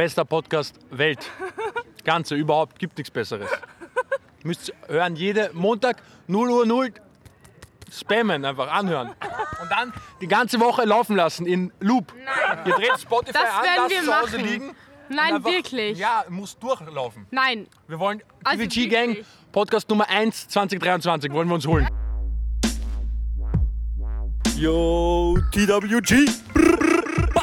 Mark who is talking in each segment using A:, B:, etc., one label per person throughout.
A: bester Podcast Welt. Ganze, überhaupt, gibt nichts Besseres. Müsst hören, jede Montag 0 Uhr 0 spammen, einfach anhören. Und dann die ganze Woche laufen lassen in Loop.
B: Nein.
A: Ihr dreht Spotify
B: Das
A: an,
B: werden
A: lasst
B: wir
A: zu Hause
B: machen.
A: liegen.
B: Nein,
A: einfach-
B: wirklich.
A: Ja, muss durchlaufen.
B: Nein.
A: Wir wollen
B: Also
A: TVG Gang. Podcast Nummer 1 2023, wollen wir uns holen.
C: Yo, TWG. Brr, brr, ba.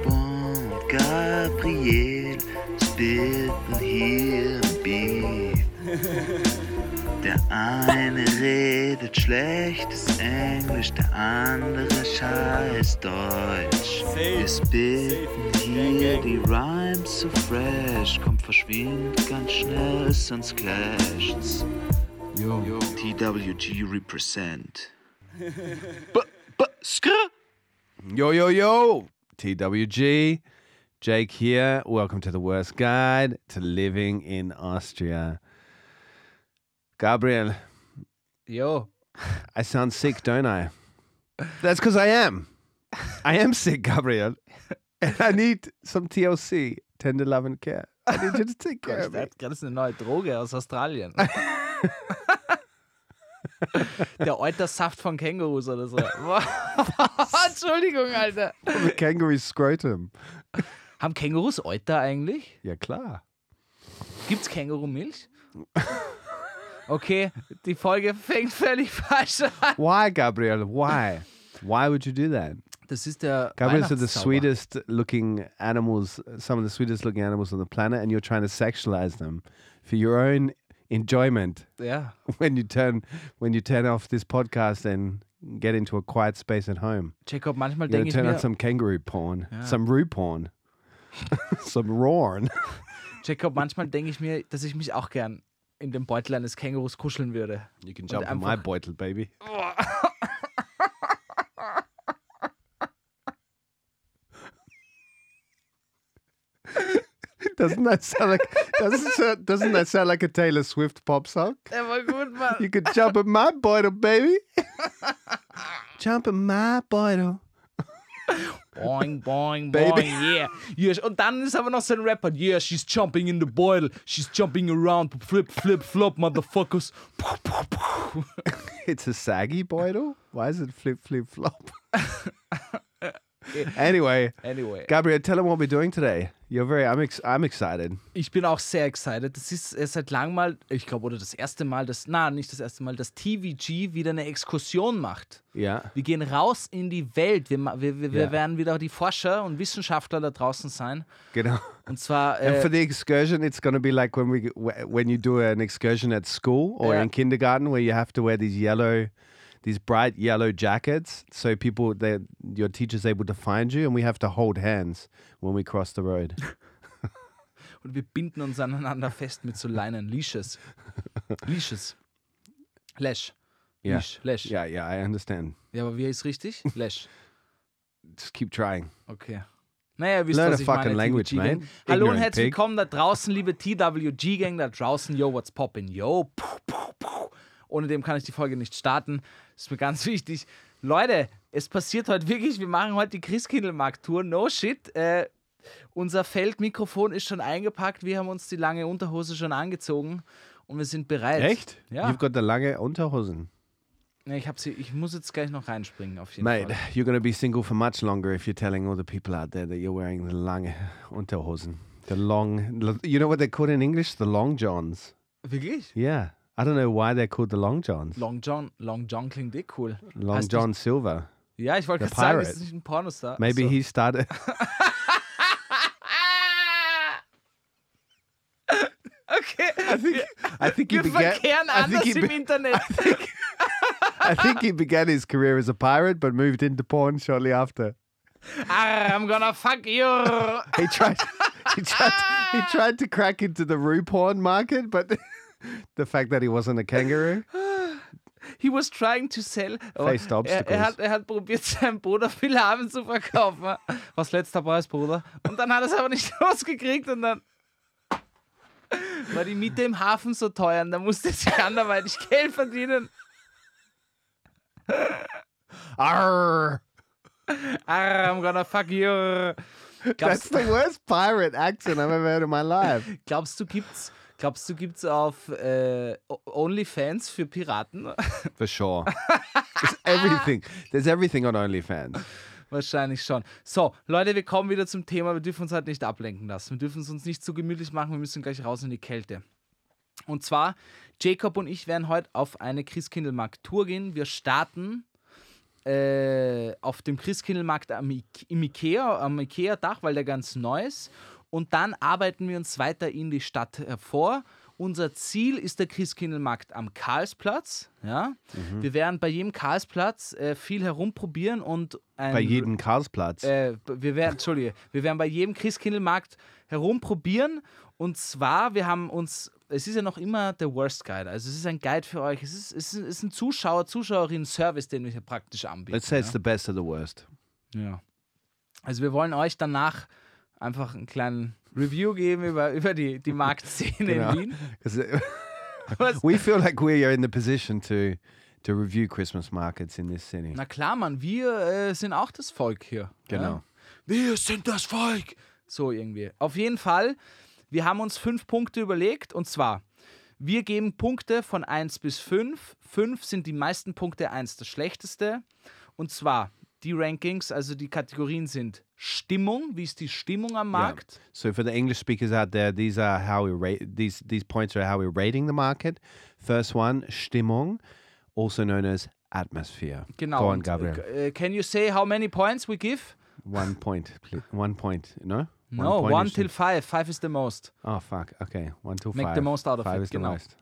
D: und Gabriel spitten hier im Beat. Der eine redet schlechtes Englisch, der andere scheiß Deutsch. Wir spitten hier die Rhymes so fresh, kommt verschwindet ganz schnell, sonst clasht's. Yo, TWG represent. B b skr.
E: Yo, yo, yo! TWG. Jake here. Welcome to the worst guide to living in Austria. Gabriel,
F: Yo.
E: I sound sick, don't I? That's because I am. I am sick, Gabriel. And I need some TLC, tender love and care. I need you to take care of me.
F: hat gerade eine neue Droge aus Australien. Der Eutersaft von Kängurus oder so. Entschuldigung, Alter.
E: The kangaroo scrotum.
F: Haben Kängurus Euter eigentlich?
E: Ja, klar.
F: Gibt's Kängurumilch? Okay, die Folge fängt völlig falsch an.
E: Why, Gabriel? Why? Why would you do that?
F: Das ist der
E: Gabriels are the sweetest looking animals, some of the sweetest looking animals on the planet, and you're trying to sexualize them for your own enjoyment.
F: Ja,
E: When you turn when you turn off this podcast and get into a quiet space at home,
F: Jacob, manchmal denke ich
E: turn on
F: mir,
E: some kangaroo porn, some roo porn, some roarn.
F: Jacob, manchmal denke ich mir, dass ich mich auch gern in dem Beutel eines Kängurus kuscheln würde.
E: You can jump in my beutel, baby. doesn't that sound like doesn't doesn't that sound like a Taylor Swift pop song?
F: Der war gut, Mann.
E: You could jump in my bottle, baby. jump in my bottle.
F: Boing, boing,
E: Baby.
F: boing, yeah. yes. Oh, Und dann ist aber noch so ein Rapper. Yeah, she's jumping in the boil. She's jumping around. Flip, flip, flop, motherfuckers.
E: It's a saggy bottle. Why is it flip, flip, flop? anyway,
F: Anyway.
E: Gabriel, tell them what we're doing today. You're very. I'm. Ex- I'm excited.
F: Ich bin auch sehr excited. Das ist äh, seit langem mal, ich glaube, oder das erste Mal, das, na, nicht das erste Mal, dass TVG wieder eine Exkursion macht.
E: Yeah.
F: Wir gehen raus in die Welt. Wir, wir, wir, wir
E: Ja.
F: werden wieder die Forscher und Wissenschaftler da draußen sein.
E: Genau.
F: Und zwar,
E: And
F: äh,
E: for the excursion, it's going to be like when we wh- when you do an excursion at school or
F: Yeah.
E: in kindergarten, where you have to wear these yellow, these bright yellow jackets, so people, they, your teacher's able to find you, and we have to hold hands when we cross the road.
F: und wir binden uns aneinander fest mit so Leinen. Leashes. Leashes. Lash.
E: Yeah.
F: Leash. Lash.
E: Yeah, yeah, I understand.
F: Ja, aber wie ist richtig? Lash.
E: Just keep trying.
F: Okay. Naja, wisst,
E: Learn
F: was ich
E: fucking
F: meine.
E: language, man.
F: Hallo und herzlich willkommen da draußen, liebe TWG-Gang da draußen. Yo, what's poppin'? Yo. Puh, puh, puh. Ohne dem kann ich die Folge nicht starten. Das ist mir ganz wichtig. Leute, es passiert heute wirklich, wir machen heute die Christkindlmarkt-Tour. No shit. Äh, unser Feldmikrofon ist schon eingepackt. Wir haben uns die lange Unterhose schon angezogen und wir sind bereit.
E: Echt?
F: Ja.
E: You've got the lange Unterhosen.
F: Ich, hab sie, ich muss jetzt gleich noch reinspringen, auf jeden
E: Mate,
F: Fall.
E: you're to be single for much longer if you're telling all the people out there that you're wearing the lange Unterhosen. The long, you know what they're called in English? The long johns.
F: Wirklich?
E: Yeah. I don't know why they're called the long johns.
F: Long John, Long John klingt eh cool.
E: Long
F: Heißt nicht-
E: John Silver.
F: Ja, ich wollte gerade sagen, ist das nicht ein Pornostar?
E: Maybe
F: so.
E: he started.
F: Okay.
E: I think. I think he
F: Wir
E: began.
F: verkehren
E: I think he.
F: im Internet.
E: I think he began his career as a pirate, but moved into porn shortly after.
F: I'm gonna fuck you.
E: He tried. he, tried, he tried to crack into the roo porn market, but the fact that he wasn't a kangaroo.
F: He was trying to sell. Oh,
E: Faced
F: er,
E: obstacles.
F: er, hat, er hat probiert, seinem Bruder Philhaven zu verkaufen. Was letzter Preis, Bruder? Und dann hat er es aber nicht losgekriegt und dann war die Miete im Hafen so teuer und dann musste er sich anderweitig Geld verdienen.
E: Arr!
F: Arr, I'm gonna fuck you.
E: That's
F: Glaubst,
E: the worst pirate accent I've ever heard in my life.
F: glaubst du, gibt's, glaubst du, gibt's auf äh, OnlyFans für Piraten?
E: For sure. There's everything. There's everything on OnlyFans.
F: Wahrscheinlich schon. So, Leute, wir kommen wieder zum Thema. Wir dürfen uns halt nicht ablenken lassen. Wir dürfen es uns nicht zu gemütlich machen. Wir müssen gleich raus in die Kälte. Und zwar, Jacob und ich werden heute auf eine Christkindlmarkt-Tour gehen. Wir starten äh, auf dem Christkindlmarkt am I im Ikea, am Ikea-Dach, weil der ganz neu ist. Und dann arbeiten wir uns weiter in die Stadt hervor. Unser Ziel ist der Christkindlmarkt am Karlsplatz. Ja? Wir werden bei jedem Karlsplatz äh, viel herumprobieren und ein
E: Bei jedem Karlsplatz.
F: äh, wir werden, Entschuldige, wir werden bei jedem Christkindlmarkt herumprobieren. Und zwar, wir haben uns, es ist ja noch immer der Worst Guide. Also es ist ein Guide für euch. Es ist, es ist, es ist ein Zuschauer, Zuschauerinnen-Service, den wir hier praktisch anbieten.
E: Let's say it's
F: ja?
E: the best of the worst.
F: ja. Also wir wollen euch danach einfach einen kleinen Review geben über, über die, die Marktszene
E: Genau.
F: in Wien.
E: we feel like we are in the position to to review Christmas markets in this city.
F: Na klar, Mann, wir äh, sind auch das Volk hier.
E: Genau.
F: Ja? Wir sind das Volk. So irgendwie. Auf jeden Fall, wir haben uns fünf Punkte überlegt und zwar, wir geben Punkte von 1 bis 5. 5 sind die meisten Punkte, 1 das schlechteste. Und zwar, die Rankings, also die Kategorien sind Stimmung, wie ist die Stimmung am
E: Yeah.
F: Markt?
E: So for the English speakers out there, these are how we rate these these points are how we're rating the market. First one, Stimmung, also known as atmosphere.
F: Genau.
E: Go on, Gabriel.
F: äh, can you say how many points we give?
E: One point, please. One point. No.
F: No,
E: point
F: one till five. Five is the most.
E: Oh fuck. Okay. One till
F: Make
E: five.
F: the most out of
E: five
F: it,
E: is
F: genau.
E: the most.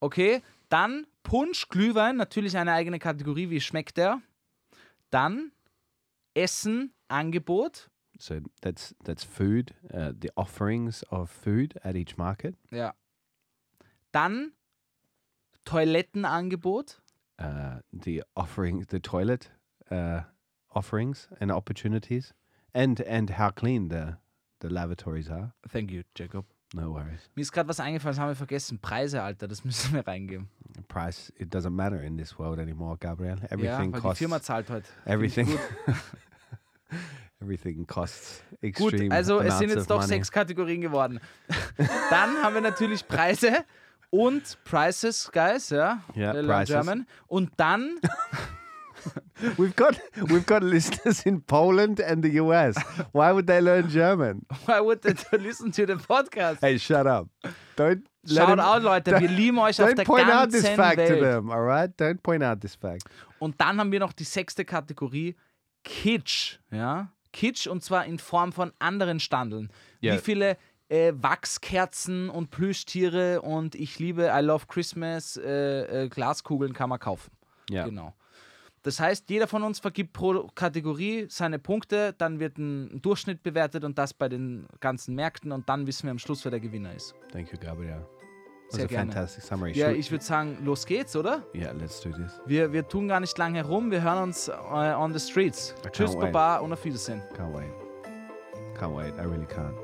F: Okay, dann Punsch, Glühwein, natürlich eine eigene Kategorie, wie schmeckt der? Dann Essen, Angebot.
E: So that's that's food. Uh, the offerings of food at each market.
F: Ja. Dann Toilettenangebot.
E: Uh, the offering, the toilet uh, offerings and opportunities, and and how clean the the lavatories are.
F: Thank you, Jacob.
E: No worries.
F: Mir ist gerade was eingefallen, das haben wir vergessen. Preise, Alter, das müssen wir reingeben.
E: Price it doesn't matter in this world anymore, Gabriel.
F: Ja,
E: Everything
F: die
E: costs.
F: Firma zahlt heute.
E: everything. everything costs
F: Gut,
E: extreme.
F: also es sind jetzt doch
E: money.
F: sechs Kategorien geworden. Dann haben wir natürlich Preise und Prices, guys, ja.
E: Ja,
F: learn
E: prices.
F: German. Und dann
E: We've got we've got listeners in Poland and the US. Why would they learn German?
F: Why would they listen to the podcast?
E: Hey, shut up! Don't him-
F: out, Leute, wir lieben euch auf
E: Don't
F: der
E: point out this
F: ganzen
E: fact to
F: Welt.
E: them, all right? Don't point out this fact.
F: Und dann haben wir noch die sechste Kategorie, Kitsch. Ja? Kitsch und zwar in Form von anderen Standeln.
E: Ja.
F: Wie viele äh, Wachskerzen und Plüschtiere und ich liebe I Love Christmas äh, äh, Glaskugeln kann man kaufen.
E: Ja.
F: Genau. Das heißt, jeder von uns vergibt pro Kategorie seine Punkte, dann wird ein Durchschnitt bewertet und das bei den ganzen Märkten und dann wissen wir am Schluss, wer der Gewinner ist.
E: Thank you, Gabriel.
F: Sehr
E: was a
F: gerne.
E: fantastic summary.
F: Ja, ich würde sagen, los geht's, oder?
E: yeah, let's do this.
F: Wir, wir tun gar nicht lang herum, wir hören uns äh, on the streets.
E: I
F: Tschüss. Baba und auf Wiedersehen.
E: Can't wait. Can't wait. I really can't.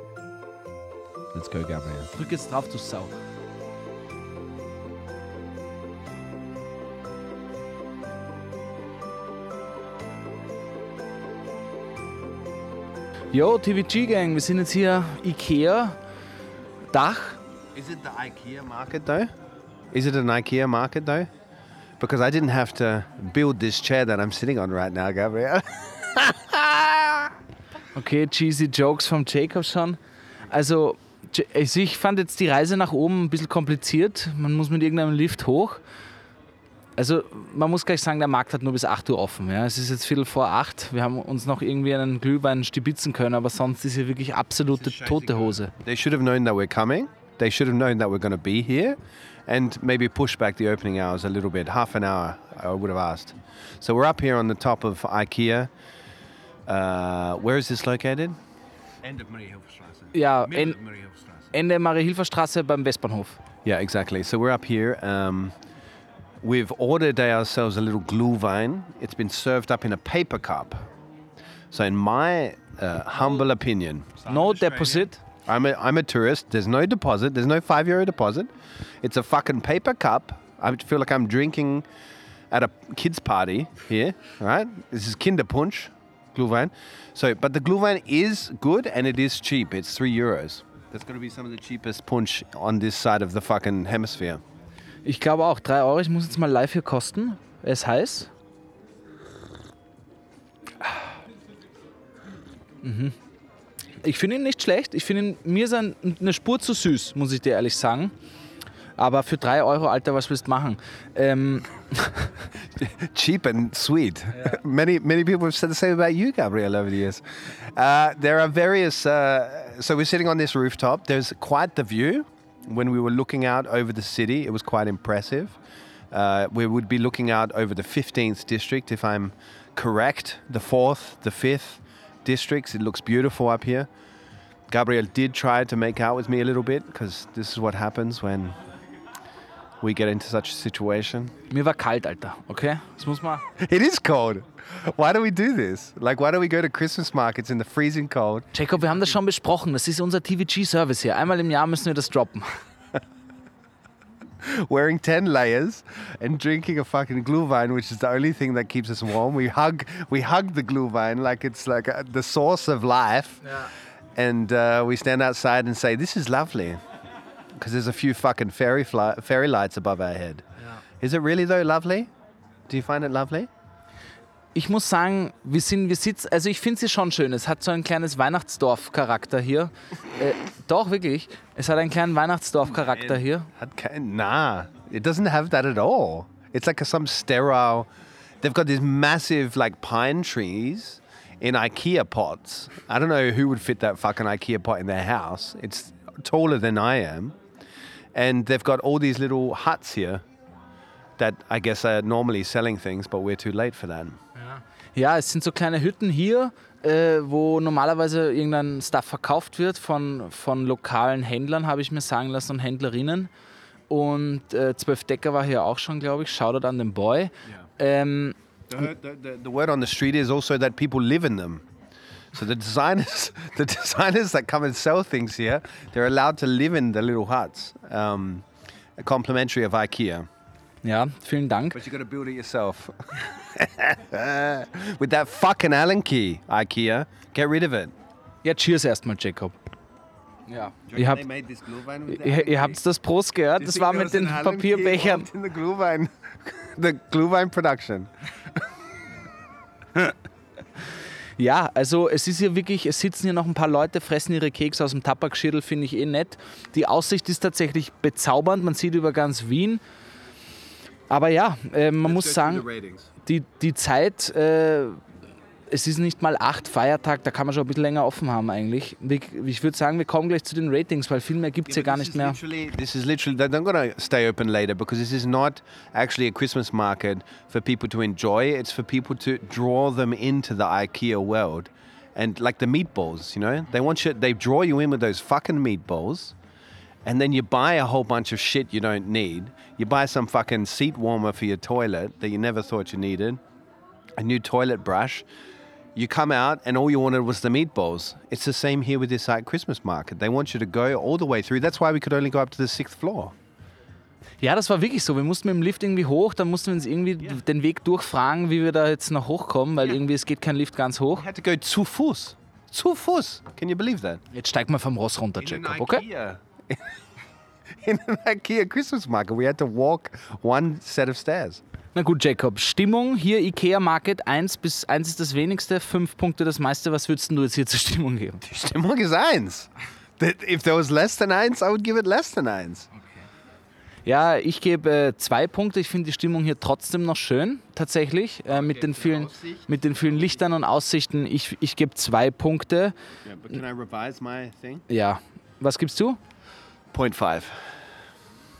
E: Let's go, Gabriel.
F: Drück jetzt drauf, du Sau. Yo, TVG Gang, wir sind jetzt hier Ikea, Dach.
E: Is it the IKEA market though? Is it an IKEA market though? Because I didn't have to build this chair that I'm sitting on right now, Gabriel.
F: Okay, cheesy Jokes vom Jacob schon. Also, also ich fand jetzt die Reise nach oben ein bisschen kompliziert. Man muss mit irgendeinem Lift hoch. Also, man muss gleich sagen, der Markt hat nur bis 8 Uhr offen. Ja. Es ist jetzt Viertel vor 8. Wir haben uns noch irgendwie einen Glühwein stibitzen können, aber sonst ist hier wirklich absolute tote Hose.
E: They should have known that we're coming. They should have known that we're going to be here and maybe push back the opening hours a little bit. Half an hour, I would have asked. So we're up here on the top of IKEA. Uh, where is this located? End of Mariehilferstraße.
F: Ja,
E: Middle
F: en,
E: of Mariehilferstraße.
F: Ende Marie-Hilfer-Straße beim Westbahnhof.
E: Yeah, exactly. So we're up here. Um, we've ordered ourselves a little Glühwein. It's been served up in a paper cup. So, in my uh, humble opinion,
F: No deposit.
E: I'm a, I'm a tourist. There's no deposit. There's no five euro deposit. It's a fucking paper cup. I feel like I'm drinking at a kids' party here, right? This is Kinderpunsch, Glühwein. So, but the Glühwein is good and it is cheap. It's three euros. That's going to be some of the cheapest punch on this side of the fucking hemisphere.
F: Ich glaube auch, 3 Euro. Ich muss jetzt mal live hier kosten. Er ist heiß. Mhm. Ich finde ihn nicht schlecht. Ich finde ihn, mir ist er eine Spur zu süß, muss ich dir ehrlich sagen. Aber für 3 Euro, Alter, was willst du machen? Ähm,
E: cheap and sweet. many many people have said the same about you, Gabriel, over the years. Uh, there are various. Uh, so we're sitting on this rooftop. There's quite the view. When we were looking out over the city, it was quite impressive. Uh, we would be looking out over the 15th district, if I'm correct. The fourth, the fifth districts. It looks beautiful up here. Gabriel did try to make out with me a little bit because this is what happens when we get into such a situation.
F: mir war kalt, Alter. Okay? Das muss man.
E: It is cold. Why do we do this? Like, why do we go to Christmas markets in the freezing cold?
F: Jacob, wir haben das schon besprochen. Das ist unser TVG-Service hier. Einmal im Jahr müssen wir das droppen.
E: wearing 10 layers and drinking a fucking Glühwein, which is the only thing that keeps us warm. We hug, we hug the Glühwein like it's like uh the source of life. And uh, we stand outside and say, This is lovely. Because there's a few fucking fairy, fly- fairy lights above our head. Is it really, though, lovely? Do you find it lovely?
F: Ich muss sagen, wir sind, wir sitzen, also ich finde sie schon schön. Es hat so ein kleines Weihnachtsdorf-Charakter hier. Äh, doch, wirklich. Es hat einen kleinen Weihnachtsdorf-Charakter hier.
E: I'd ca- Nah, it doesn't have that at all. It's like some sterile. They've got these massive like pine trees in IKEA pots. I don't know who would fit that fucking IKEA pot in their house. It's taller than I am, and they've got all these little huts here that I guess are normally selling things, but we're too late for that.
F: Ja, es sind so kleine Hütten hier, äh, wo normalerweise irgendein Stuff verkauft wird von, von lokalen Händlern, habe ich mir sagen lassen, und Händlerinnen. Und äh, Zwölf Decker war hier auch schon, glaube ich. Shoutout an den Boy. Ähm,
E: The, the, the, the word on the street is also that people live in them. So the designers, the designers that come and sell things here, they're allowed to live in the little huts, um, complimentary of IKEA.
F: Ja, vielen Dank.
E: But you got to build it yourself. With that fucking Allen key, IKEA, get rid of it.
F: Ja, cheers erstmal, Jacob. Ja. Ihr habt,
E: made this Glühwein with
F: ihr, ihr habt das Prost gehört, das war mit den Papierbechern.
E: In the Glühwein, the Glühwein production.
F: Ja, also es ist hier wirklich, es sitzen hier noch ein paar Leute, fressen ihre Kekse aus dem Tabakschädel, finde ich eh nett. Die Aussicht ist tatsächlich bezaubernd, man sieht über ganz Wien. Aber ja, äh, man muss sagen, die, die Zeit, äh, es ist nicht mal acht Feiertag, da kann man schon ein bisschen länger offen haben eigentlich. Ich würde sagen, wir kommen gleich zu den Ratings, weil viel mehr gibt es hier gar nicht mehr.
E: This is literally, they're not to stay open later because this is not actually a Christmas market for people to enjoy. It's for people to draw them into the IKEA world. And like the meatballs, you know, they want you, they draw you in with those fucking meatballs. And then you buy a whole bunch of shit you don't need. You buy some fucking seat warmer for your toilet that you never thought you needed, a new toilet brush. You come out and all you wanted was the meatballs. It's the same here with this like Christmas market. They want you to go all the way through. That's why we could only go up to the sixth floor.
F: Ja, das war wirklich so. Wir mussten mit dem Lift irgendwie hoch, dann mussten wir uns irgendwie den Weg durchfragen, wie wir da jetzt noch hochkommen, weil irgendwie es geht kein Lift ganz hoch.
E: We had to go zu Fuß. Zu Fuß. Can you believe that?
F: Jetzt steig mal vom Ross runter, Jacob, okay?
E: In an IKEA Christmas market, we had to walk one set of stairs.
F: Na gut, Jacob, Stimmung hier Ikea Market 1 bis 1 ist das wenigste, 5 Punkte das meiste. Was würdest du jetzt hier zur Stimmung geben?
E: Die Stimmung ist eins. That if there was less than eins, I would give it less than eins.
F: Ja, ich gebe äh, zwei Punkte. Ich finde die Stimmung hier trotzdem noch schön, tatsächlich. Äh, mit, den vielen, mit den vielen Lichtern und Aussichten. Ich, ich gebe zwei Punkte.
E: Yeah, but can I revise my thing?
F: Ja. Was gibst du?
E: Point five.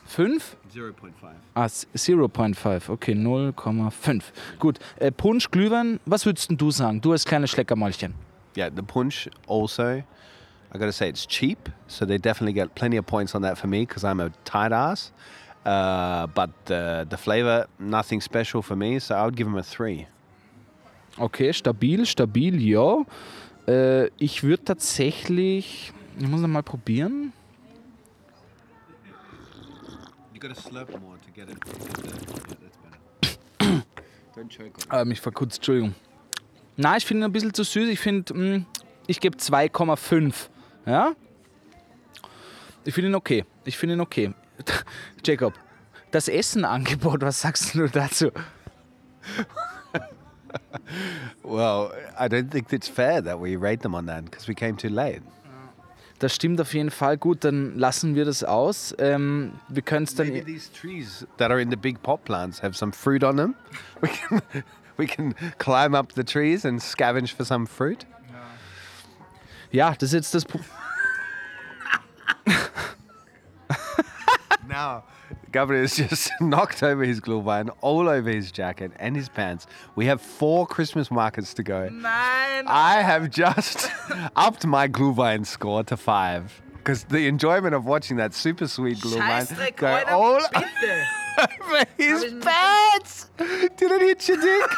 F: Fünf?
E: 0.5.
F: Ah, s- 0.5. Okay, 0,5. Gut. Äh, Punsch, Glühwein, was würdest du sagen? Du als kleines Schleckermäulchen.
E: yeah, the punch also. I gotta say it's cheap, so they definitely get plenty of points on that for me because I'm a tight ass. Uh, but the the flavor, nothing special for me, so I would give them a three.
F: Okay, stabil, stabil, ja. Äh, ich würde tatsächlich. Ich muss noch mal probieren.
E: You gotta slurp more to get it. that's better. Don't choke on
F: Äh, mich verkutzt, Entschuldigung. Na, ich finde ihn ein bisschen zu süß. Ich finde, mh, ich gebe 2,5. Ja? Ich finde ihn okay. Ich finde ihn okay. Jacob, das Essenangebot, was sagst du dazu?
E: Well, I don't think it's fair that we rate them on that because we came too late.
F: Das stimmt auf jeden Fall. Gut, dann lassen wir das aus. Ähm, wir können es dann.
E: Maybe these trees that are in the big pot plants have some fruit on them. We can we can climb up the trees and scavenge for some fruit.
F: Ja, das ist jetzt das. Pro
E: Now, Gabriel has just knocked over his glühwein, all over his jacket and his pants. We have four Christmas markets to go.
F: Nein!
E: I have just upped my glühwein score to five. Because the enjoyment of watching that super sweet
F: Scheißdreck,
E: go all over his pants. Did it hit your dick?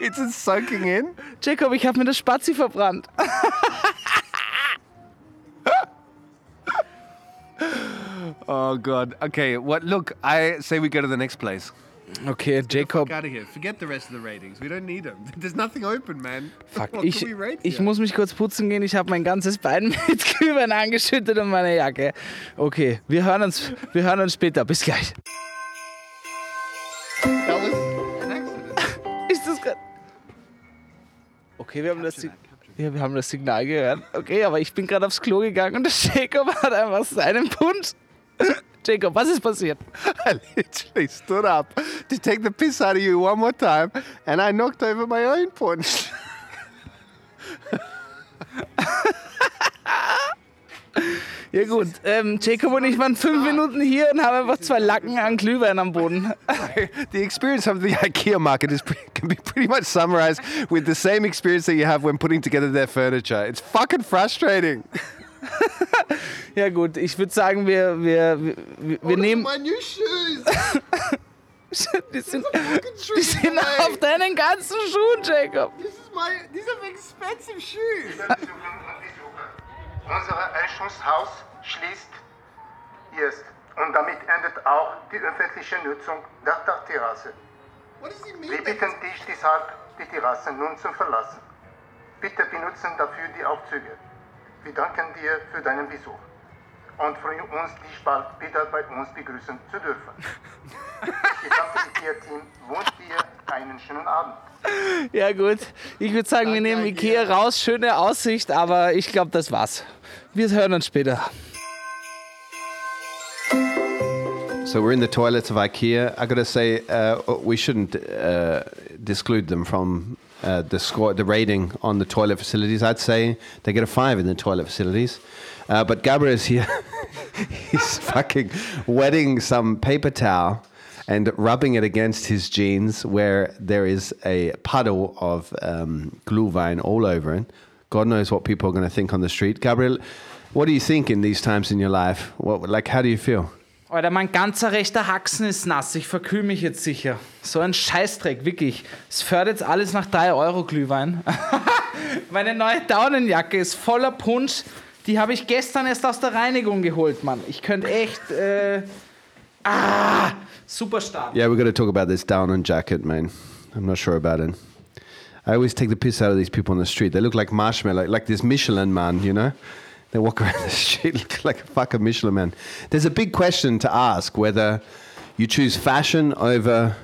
E: It's it soaking in?
F: Jacob, ich habe mir das Spazi verbrannt.
E: Oh god. Okay, what? Look, I say we go to the next place.
F: Okay, Jacob.
E: out of here. Forget the rest of the ratings. We don't need them. There's nothing open, man.
F: Fuck,
E: What
F: ich, ich muss mich kurz putzen gehen. Ich habe mein ganzes Bein mit Glühwein angeschüttet und meine Jacke. Okay, wir hören uns, wir hören uns später. Bis gleich.
E: That was an accident.
F: Ist das gerade? Okay, wir haben das, Sig- ja, wir haben das Signal gehört. Okay, aber ich bin gerade aufs Klo gegangen und der Jacob hat einfach seinen Punsch. Jacob, was ist passiert?
E: I literally stood up to take the piss out of you one more time, and I knocked over my own punch.
F: Ja gut, ähm, Jacob und ich waren fünf Minuten hier und haben einfach zwei Lacken an Glühwein am Boden.
E: the experience of the IKEA market is pre- can be pretty much summarized with the same experience that you have when putting together their furniture. It's fucking frustrating.
F: Ja gut, ich würde sagen, wir, wir, wir, wir nehmen...
E: my new shoes.
F: Die sind, die sind auf deinen ganzen Schuhen, Jacob.
E: This is my. These are expensive shoes.
B: Unser Einschlusshaus schließt jetzt und damit endet auch die öffentliche Nutzung der Dachterrasse. Wir bitten dich deshalb, die Terrasse nun zu verlassen. Bitte benutzen dafür die Aufzüge. Wir danken dir für deinen Besuch und freuen uns, dich bald wieder bei uns begrüßen zu dürfen. Das gesamte IKEA-Team wünscht dir einen schönen Abend.
F: Ja gut, ich würde sagen, wir nehmen Ikea raus. Schöne Aussicht, aber ich glaube, das war's. Wir hören uns später.
E: So we're in the toilets of IKEA. I gotta say, uh, we shouldn't uh, disclude them from uh, the score, the rating on the toilet facilities. I'd say they get a five in the toilet facilities. Uh, but Gabriel is here. He's fucking wetting some paper towel and rubbing it against his jeans, where there is a puddle of um, glühwein all over it. God knows what people are going to think on the street. Gabriel, what do you think in these times in your life? What, like, how do you feel?
F: Alter, mein ganzer rechter Haxen ist nass. Ich verkühl mich jetzt sicher. So ein Scheißdreck, wirklich. Es fördert jetzt alles nach 3 Euro Glühwein. Meine neue Daunenjacke ist voller Punsch. Die habe ich gestern erst aus der Reinigung geholt, Mann. Ich könnte echt. Äh, ah, super stark.
E: Yeah, we're going to talk about this down on jacket, man. I'm not sure about it. I always take the piss out of these people on the street. They look like marshmallow, like this Michelin man, you know? They walk around the street look like a fucking Michelin man. There's a big question to ask whether you choose fashion over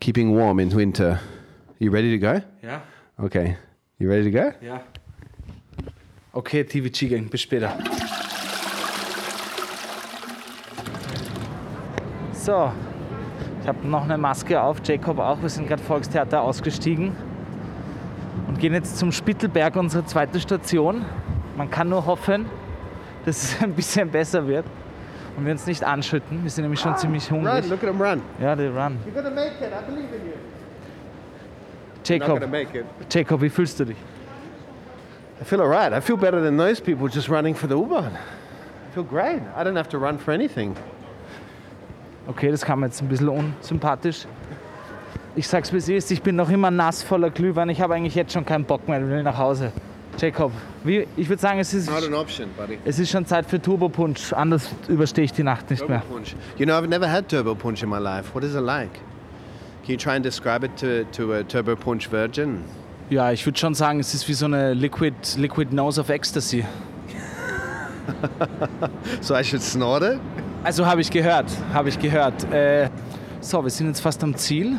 E: keeping warm in winter. You ready to go?
F: Ja,
E: Okay. You ready to go?
F: ja. Okay, TVG Gang, bis später. So, ich habe noch eine Maske auf, Jacob auch. Wir sind gerade Volkstheater ausgestiegen und gehen jetzt zum Spittelberg, unsere zweite Station. Man kann nur hoffen, dass es ein bisschen besser wird und wir uns nicht anschütten. Wir sind nämlich schon ziemlich hungrig.
E: look at him run.
F: Ja, die run.
E: You're gonna make it, I believe in you.
F: Jacob. Jacob, wie fühlst du dich?
E: I feel alright. I feel better than those people just running for the U-Bahn. I feel great. I don't have to run for anything.
F: Okay, das kam jetzt ein bisschen unsympathisch. Ich sag's wie es ist, ich bin noch immer nass voller Glühwein. Ich habe eigentlich jetzt schon keinen Bock mehr, ich will nach Hause. Jacob, wie, ich würde sagen, es ist,
E: Not an option, buddy.
F: es ist schon Zeit für Turbo Punch. Anders überstehe ich die Nacht nicht mehr.
E: Punch. You know, I've never had turbo punch in my life. What is it like? Can you try and describe it to, to a turbo punch virgin?
F: Ja, ich würde schon sagen, es ist wie so eine Liquid, Liquid Nose of Ecstasy.
E: So I should snort it?
F: Also habe ich gehört, habe ich gehört. Äh, so, wir sind jetzt fast am Ziel.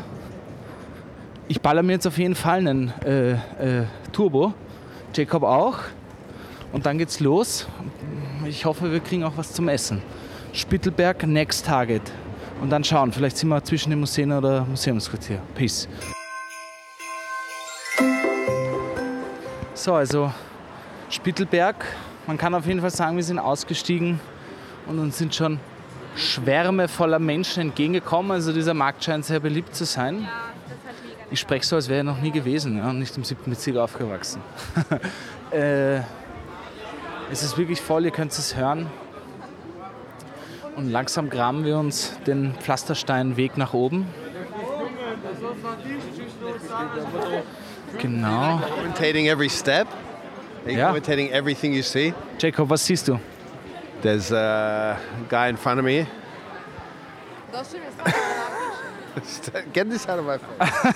F: Ich baller mir jetzt auf jeden Fall einen äh, äh, Turbo. Jacob auch. Und dann geht's los. Ich hoffe, wir kriegen auch was zum Essen. Spittelberg, Next Target. Und dann schauen, vielleicht sind wir zwischen den Museen oder Museumsquartier. Peace. So, also Spittelberg. Man kann auf jeden Fall sagen, wir sind ausgestiegen und uns sind schon Schwärme voller Menschen entgegengekommen. Also dieser Markt scheint sehr beliebt zu sein. Ich spreche so, als wäre er noch nie gewesen ja, und nicht im siebten Bezirk aufgewachsen. äh, es ist wirklich voll, ihr könnt es hören. Und langsam graben wir uns den Pflastersteinweg nach oben. Genau.
E: Commentating every step? Are you
F: Yeah.
E: commentating everything you see?
F: Jacob, was siehst du?
E: There's a guy in front of me. Get this out of my face.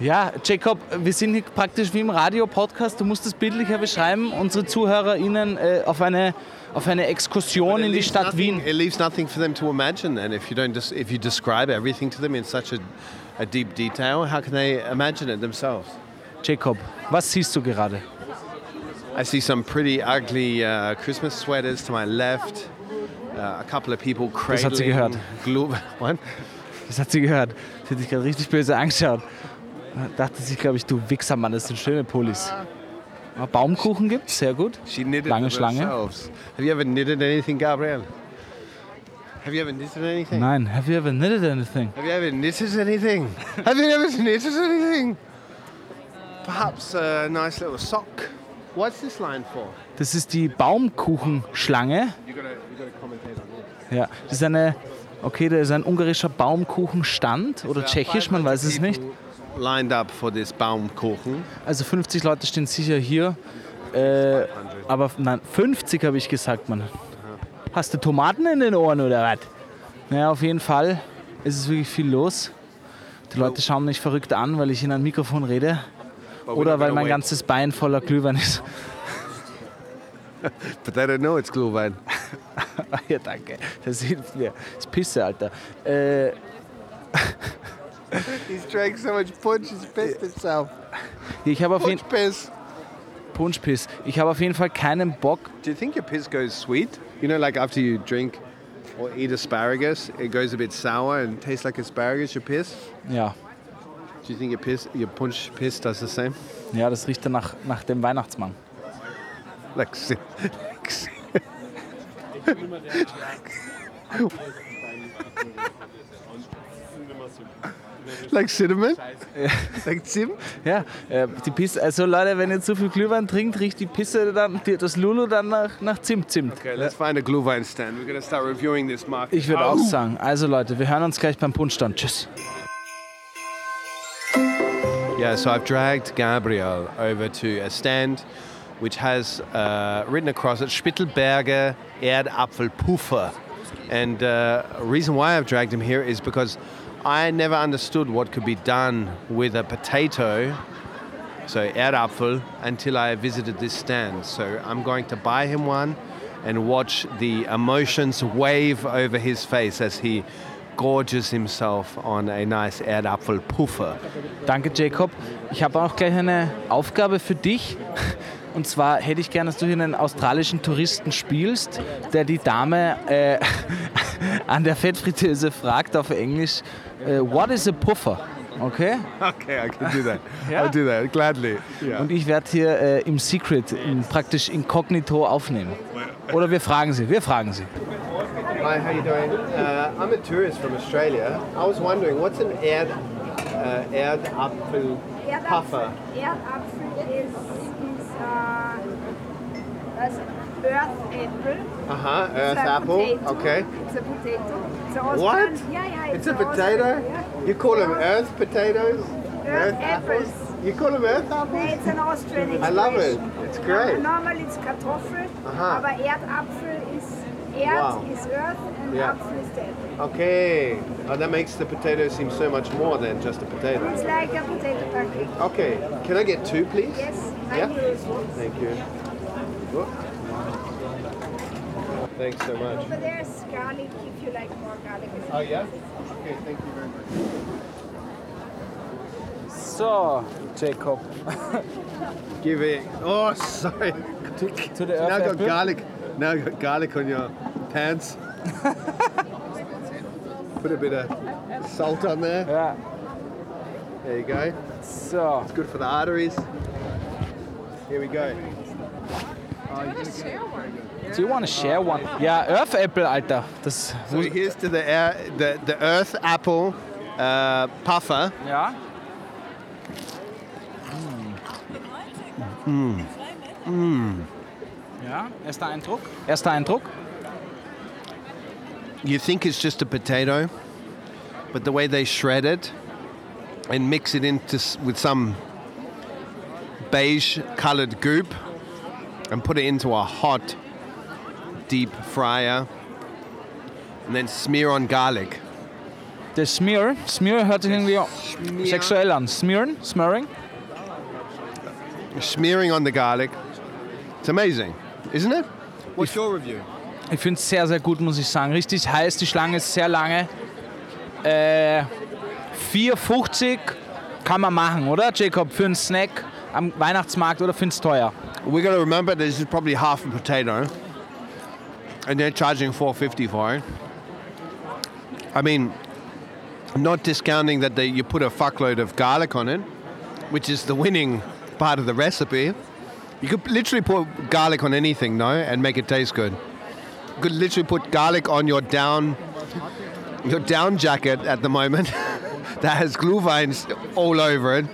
F: Ja, Jacob, wir sind hier praktisch wie im Radio-Podcast. Du musst es bildlicher beschreiben, unsere ZuhörerInnen äh, auf, eine, auf eine Exkursion in die Stadt
E: nothing,
F: Wien.
E: It leaves nothing for them to imagine. And if you don't, just if you describe everything to them in such a, a deep detail, how can they imagine it themselves?
F: Jacob, was siehst du gerade?
E: I see some pretty ugly uh, Christmas sweaters to my left.
F: Das hat sie gehört. Das hat sie gehört. Sie hat dich gerade richtig böse angeschaut. Da dachte sich, glaube ich, du Wichser, Mann, das sind schöne Pullis. Ja, Baumkuchen gibt's, sehr gut. Lange Schlange.
E: Have you ever knitted anything, Gabriel? Have you ever knitted anything?
F: Nein, have you ever knitted anything?
E: Have you ever knitted anything? Have you ever knitted anything? Perhaps a nice little sock. What's this line for?
F: Das ist die Baumkuchenschlange. Ja, das ist eine, okay, da ist ein ungarischer Baumkuchenstand oder tschechisch, man weiß es nicht.
E: Lined up for this Baumkuchen.
F: Also 50 Leute stehen sicher hier. Äh, aber nein, 50 habe ich gesagt, Mann. Hast du Tomaten in den Ohren oder was? Naja, auf jeden Fall ist es wirklich viel los. Die Leute schauen mich verrückt an, weil ich in ein Mikrofon rede. Oder weil mein ganzes Bein voller Glühwein ist.
E: But they don't know it's Glühwein.
F: ja, danke. Das hilft mir. Das ist Pisse, Alter. Äh,
E: He's drank so much punch, he's pissed himself.
F: ich habe auf, jeden-
E: Punch piss.
F: Punschpiss. Ich habe auf jeden Fall keinen Bock.
E: Do you think your piss goes sweet? You know, like after you drink or eat asparagus, it goes a bit sour and tastes like asparagus, your piss?
F: Ja,
E: Do you think your piss, your punch piss does the same?
F: ja das riecht dann nach, nach dem Weihnachtsmann.
E: Like, ci- like ci- like cinnamon? Like Zimt?
F: Ja, äh, die Pisse, also Leute, wenn ihr zu viel Glühwein trinkt, riecht die Pisse dann, das Lulu dann nach, nach Zimt, Zimt.
E: Okay, let's find a Glühwein stand. We're to start reviewing this market.
F: Ich würde auch sagen, also Leute, wir hören uns gleich beim Punschstand. Tschüss.
E: Yeah, so I've dragged Gabriel over to a stand which has uh, written across it Spittelberger Erdapfelpuffer. And uh, reason why I've dragged him here is because I never understood what could be done with a potato, so Erdapfel, until I visited this stand. So I'm going to buy him one and watch the emotions wave over his face as he gorges himself on a nice Erdapfelpuffer.
F: Danke, Jacob. Ich habe auch gleich eine Aufgabe für dich. Und zwar hätte ich gerne, dass du hier einen australischen Touristen spielst, der die Dame äh, an der Fettfritteuse fragt auf Englisch, äh, what is a puffer? Okay?
E: Okay, I can do that.
F: Yeah?
E: I'll do that gladly. Yeah.
F: Und ich werde hier äh, im Secret, in, praktisch inkognito aufnehmen. Oder wir fragen sie, wir fragen sie.
E: Hi, how you doing? Uh, I'm a tourist from Australia. I was wondering, what's an Erd, uh, Erdapfel Puffer.
G: Erdapfel is uh, that's earth apple.
E: Uh huh.
G: It's
E: Earth
G: a
E: apple.
G: potato.
E: Okay.
G: It's a potato. It's a
E: What?
G: Yeah, yeah.
E: It's a
G: Austrian,
E: potato.
G: yeah.
E: You call them earth potatoes?
G: Earth apples.
E: You call them earth
G: Yeah,
E: apples?
G: It's an Austrian expression.
E: I love it. It's great.
G: Normally it's Kartoffel,
E: Aha.
G: aber Erdapfel ist Erd
E: Wow.
G: is earth and
E: Yeah.
G: Apfel is the apple.
E: Okay. Oh, that makes the potato seem so much more than just a potato.
G: It's like a potato pancake.
E: Okay. Can I get two, please?
G: Yes,
E: Yeah. Thank you. Whoop. Thanks so much.
G: Over there's garlic if you like more garlic.
E: Oh, yeah? Okay, thank you very much.
F: So, Jacob.
E: Give it. Oh, sorry.
F: To the
E: Now
F: earth
E: got garlic. Now I got garlic on your pants. Put a bit of salt on there.
F: Ja,
E: There you go.
F: so.
E: It's good for the arteries. Here we go.
F: Do you want to share one? Yeah, Earth Apple, Alter. Das,
E: So here's to the air, the, the earth apple uh, puffer.
F: ja. Ja, mm. mm. mm. erster Eindruck. Erster Eindruck.
E: You think it's just a potato, but the way they shred it and mix it into with some beige colored goop and put it into a hot, deep fryer and then smear on garlic.
F: Der Smear. Smear hört sich irgendwie sexuell an. Smearen? Smearing?
E: Smearing on the garlic. It's amazing, isn't it? What's your review?
F: Ich finde es sehr, sehr gut, muss ich sagen. Richtig heiß, die Schlange ist sehr lange. Äh, 4,50 kann man machen, oder Jacob? Für einen Snack am Weihnachtsmarkt oder findest teuer?
E: We got to remember this is probably half a potato, and they're charging 450 for it. I mean, not discounting that they, you put a fuckload of garlic on it, which is the winning part of the recipe. You could literally put garlic on anything, no, and make it taste good. You could literally put garlic on your down, your down jacket at the moment that has glue vines all over it,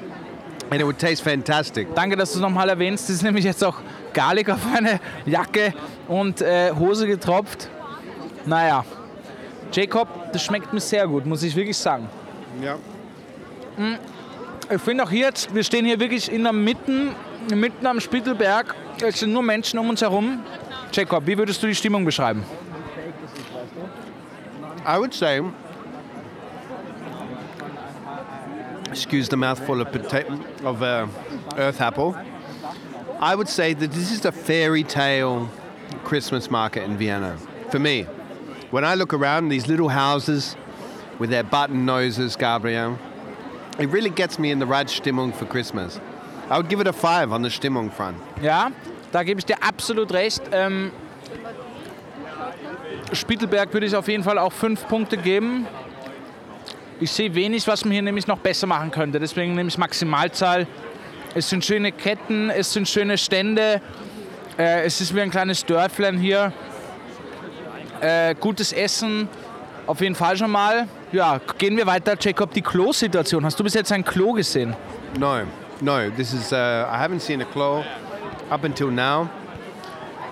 E: and it would taste fantastic.
F: Danke, dass du es nochmal erwähnst. Das ist nämlich jetzt auch Garlic auf meine Jacke und äh, Hose getropft. Naja, Jacob, das schmeckt mir sehr gut, muss ich wirklich sagen.
E: Yeah.
F: Ich finde auch hier jetzt, wir stehen hier wirklich in der Mitten, mitten am Spittelberg. Es sind nur Menschen um uns herum. Jacob, wie würdest du die Stimmung beschreiben?
E: I would say, excuse the mouthful of of uh, earth apple. I would say that this is a fairy tale Christmas market in Vienna. For me, when I look around these little houses with their button noses, Gabriel, it really gets me in the right Stimmung for Christmas. I would give it a five on the Stimmung front.
F: Ja, da gebe ich dir absolut recht. Ähm, Spittelberg würde ich auf jeden Fall auch fünf Punkte geben. Ich sehe wenig, was man hier nämlich noch besser machen könnte. Deswegen nehme ich Maximalzahl. Es sind schöne Ketten, es sind schöne Stände. Äh, es ist wie ein kleines Dörflein hier. Äh, gutes Essen, auf jeden Fall schon mal. Ja, gehen wir weiter. Jacob, die Klo-Situation. Hast du bis jetzt ein Klo gesehen?
E: No, no. This is uh, I haven't seen a claw up until now,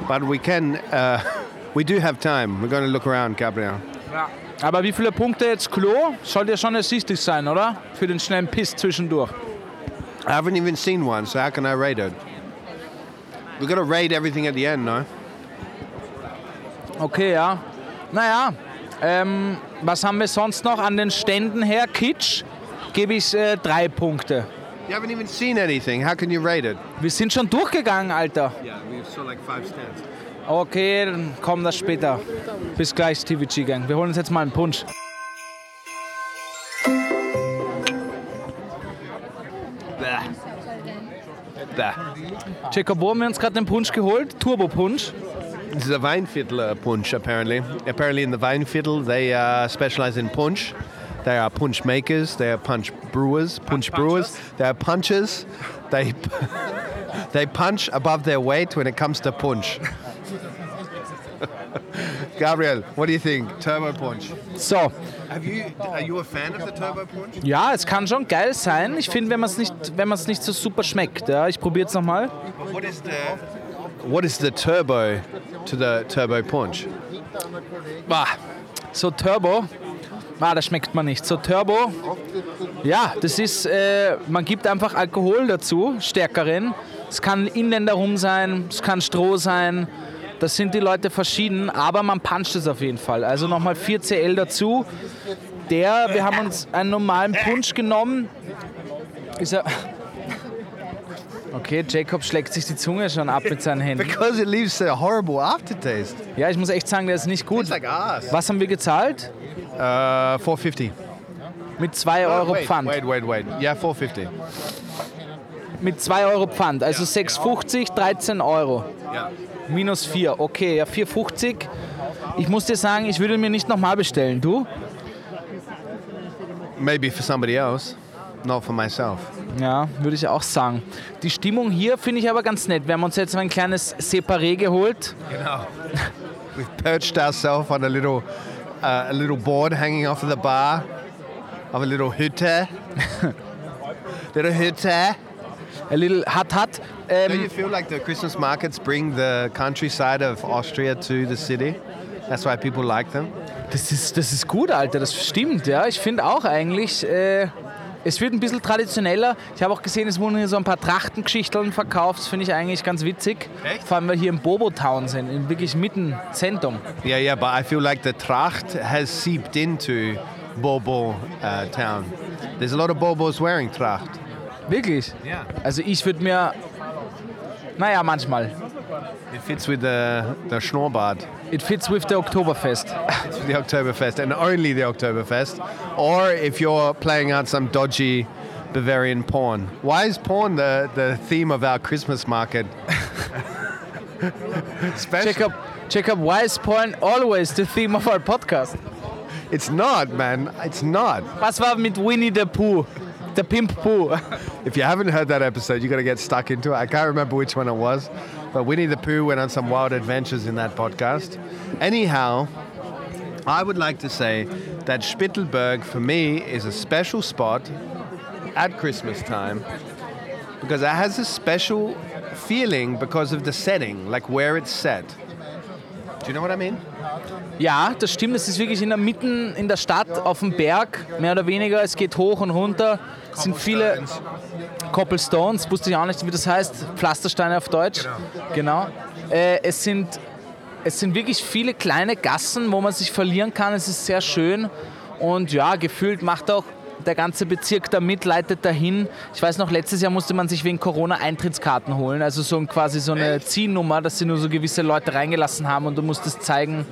E: but we can. Uh, we do have time. We're going to look around, Gabriel.
F: Ja. Aber wie viele Punkte jetzt Klo? Sollte ja schon ersichtlich sein, oder? Für den schnellen Piss zwischendurch.
E: I haven't even seen one, so how can I rate it? We're going to rate everything at the end, no?
F: Okay, ja. Naja, ähm, was haben wir sonst noch an den Ständen her? Kitsch gebe ich äh, drei Punkte.
E: You haven't even seen anything. How can you rate it?
F: Wir sind schon durchgegangen, Alter.
E: Yeah, we saw like five stands.
F: Okay, dann kommt das später. Bis gleich, TVG Gang. Wir holen uns jetzt mal einen Punsch. Jacob, wo haben wir uns gerade den Punsch geholt? Turbo-Punsch.
E: This is a Weinviertel uh, punch, apparently. Apparently, in the Weinviertel, they uh, specialize in punch. They are punch makers. They are punch brewers. Punch brewers. They are punchers. They they punch above their weight when it comes to punch. Gabriel, what do you think? Turbo Punch.
F: So,
E: you? Are you a fan of the Turbo Punch?
F: ja, es kann schon geil sein. Ich finde, wenn man es nicht, wenn man es nicht so super schmeckt. Ja, ich probiere jetzt nochmal.
E: What is the? What is the turbo to the Turbo Punch?
F: Bah, so Turbo. Ah, das schmeckt man nicht. So Turbo. Ja, das ist, äh, man gibt einfach Alkohol dazu, stärkeren. Es kann Inländer rum sein, es kann Stroh sein. Das sind die Leute verschieden, aber man puncht es auf jeden Fall. Also nochmal 4 CL dazu. Der, wir haben uns einen normalen Punsch genommen. Ist er. Okay, Jacob schlägt sich die Zunge schon ab mit seinen Händen.
E: Because it leaves a horrible aftertaste.
F: Ja, ich muss echt sagen, der ist nicht gut.
E: Like ass.
F: Was haben wir gezahlt?
E: Uh, 450.
F: Mit 2 Euro
E: wait,
F: Pfand.
E: wait, wait, wait. Yeah, 450.
F: Mit 2 Euro Pfand. Also 6,50, 13 Euro.
E: Ja.
F: Minus 4. Okay, ja, 4,50. Ich muss dir sagen, ich würde mir nicht nochmal bestellen. Du?
E: Maybe for somebody else, not for myself.
F: Ja, würde ich auch sagen. Die Stimmung hier finde ich aber ganz nett. Wir haben uns jetzt ein kleines Separé geholt.
E: We've perched ourselves on a little, uh, a little board hanging off of the bar, of a little Hütte. little Hütte.
F: A little Hut Hut.
E: Do you feel like the Christmas markets bring the countryside of Austria to the city? That's why people like them.
F: das, ist, das ist gut, Alter. Das stimmt, ja. Ich finde auch eigentlich, äh, es wird ein bisschen traditioneller. Ich habe auch gesehen, es wurden hier so ein paar Trachtengeschichteln verkauft. Das finde ich eigentlich ganz witzig.
E: Echt?
F: Vor allem, weil wir hier im Bobo-Town sind, in wirklich mitten Zentrum.
E: Yeah, yeah, but I feel like the Tracht has seeped into Bobo uh, town. There's a lot of Bobos wearing Tracht.
F: Wirklich?
E: Yeah.
F: Also ich würde mir, naja, manchmal.
E: It fits with the, the Schnorbart.
F: It fits with the Oktoberfest.
E: It's the Oktoberfest and only the Oktoberfest. Or if you're playing out some dodgy Bavarian porn. Why is porn the, the theme of our Christmas market? Special.
F: Jacob, Jacob, why is porn always the theme of our podcast?
E: It's not, man. It's not.
F: Was war mit Winnie the Pooh? Der Pimp Pooh.
E: If you haven't heard that episode, you got to get stuck into it. I can't remember which one it was, but Winnie the Pooh went on some wild adventures in that podcast. Anyhow, I would like to say that Spittelberg for me is a special spot at Christmas time because it has a special feeling because of the setting, like where it's set. Do you know what I mean?
F: Ja, das stimmt. Es ist wirklich in der Mitten in der Stadt auf dem Berg, mehr oder weniger. Es geht hoch und runter. Es sind viele Cobblestones, wusste ich auch nicht, wie das heißt. Pflastersteine auf Deutsch. Genau. Äh, es, sind, es sind wirklich viele kleine Gassen, wo man sich verlieren kann. Es ist sehr schön. Und ja, gefühlt macht auch der ganze Bezirk da mit, leitet dahin. Ich weiß noch, letztes Jahr musste man sich wegen Corona Eintrittskarten holen. Also so ein, quasi so eine Ziehnummer, dass sie nur so gewisse Leute reingelassen haben und du musstest zeigen,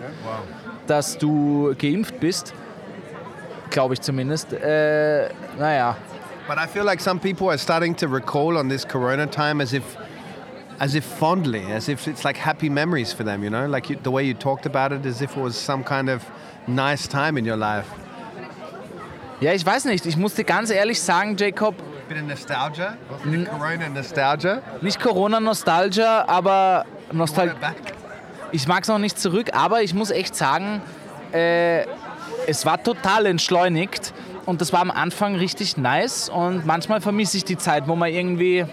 F: dass du geimpft bist. Glaube ich zumindest. Äh, naja.
E: But I feel like some people are starting to recall on this Corona time as if, as if fondly, as if it's like happy memories for them. You know, like you, the way you talked about it, as if it was some kind of nice time in your life.
F: Ja, ich weiß nicht. Ich musste ganz ehrlich sagen, Jacob,
E: Bit of nostalgia, of Corona nostalgia.
F: nicht Corona-Nostalgia, aber Nostal
E: Back.
F: ich mag es noch nicht zurück, aber ich muss echt sagen, äh, es war total entschleunigt und das war am Anfang richtig nice und manchmal vermisse ich die Zeit, wo man irgendwie.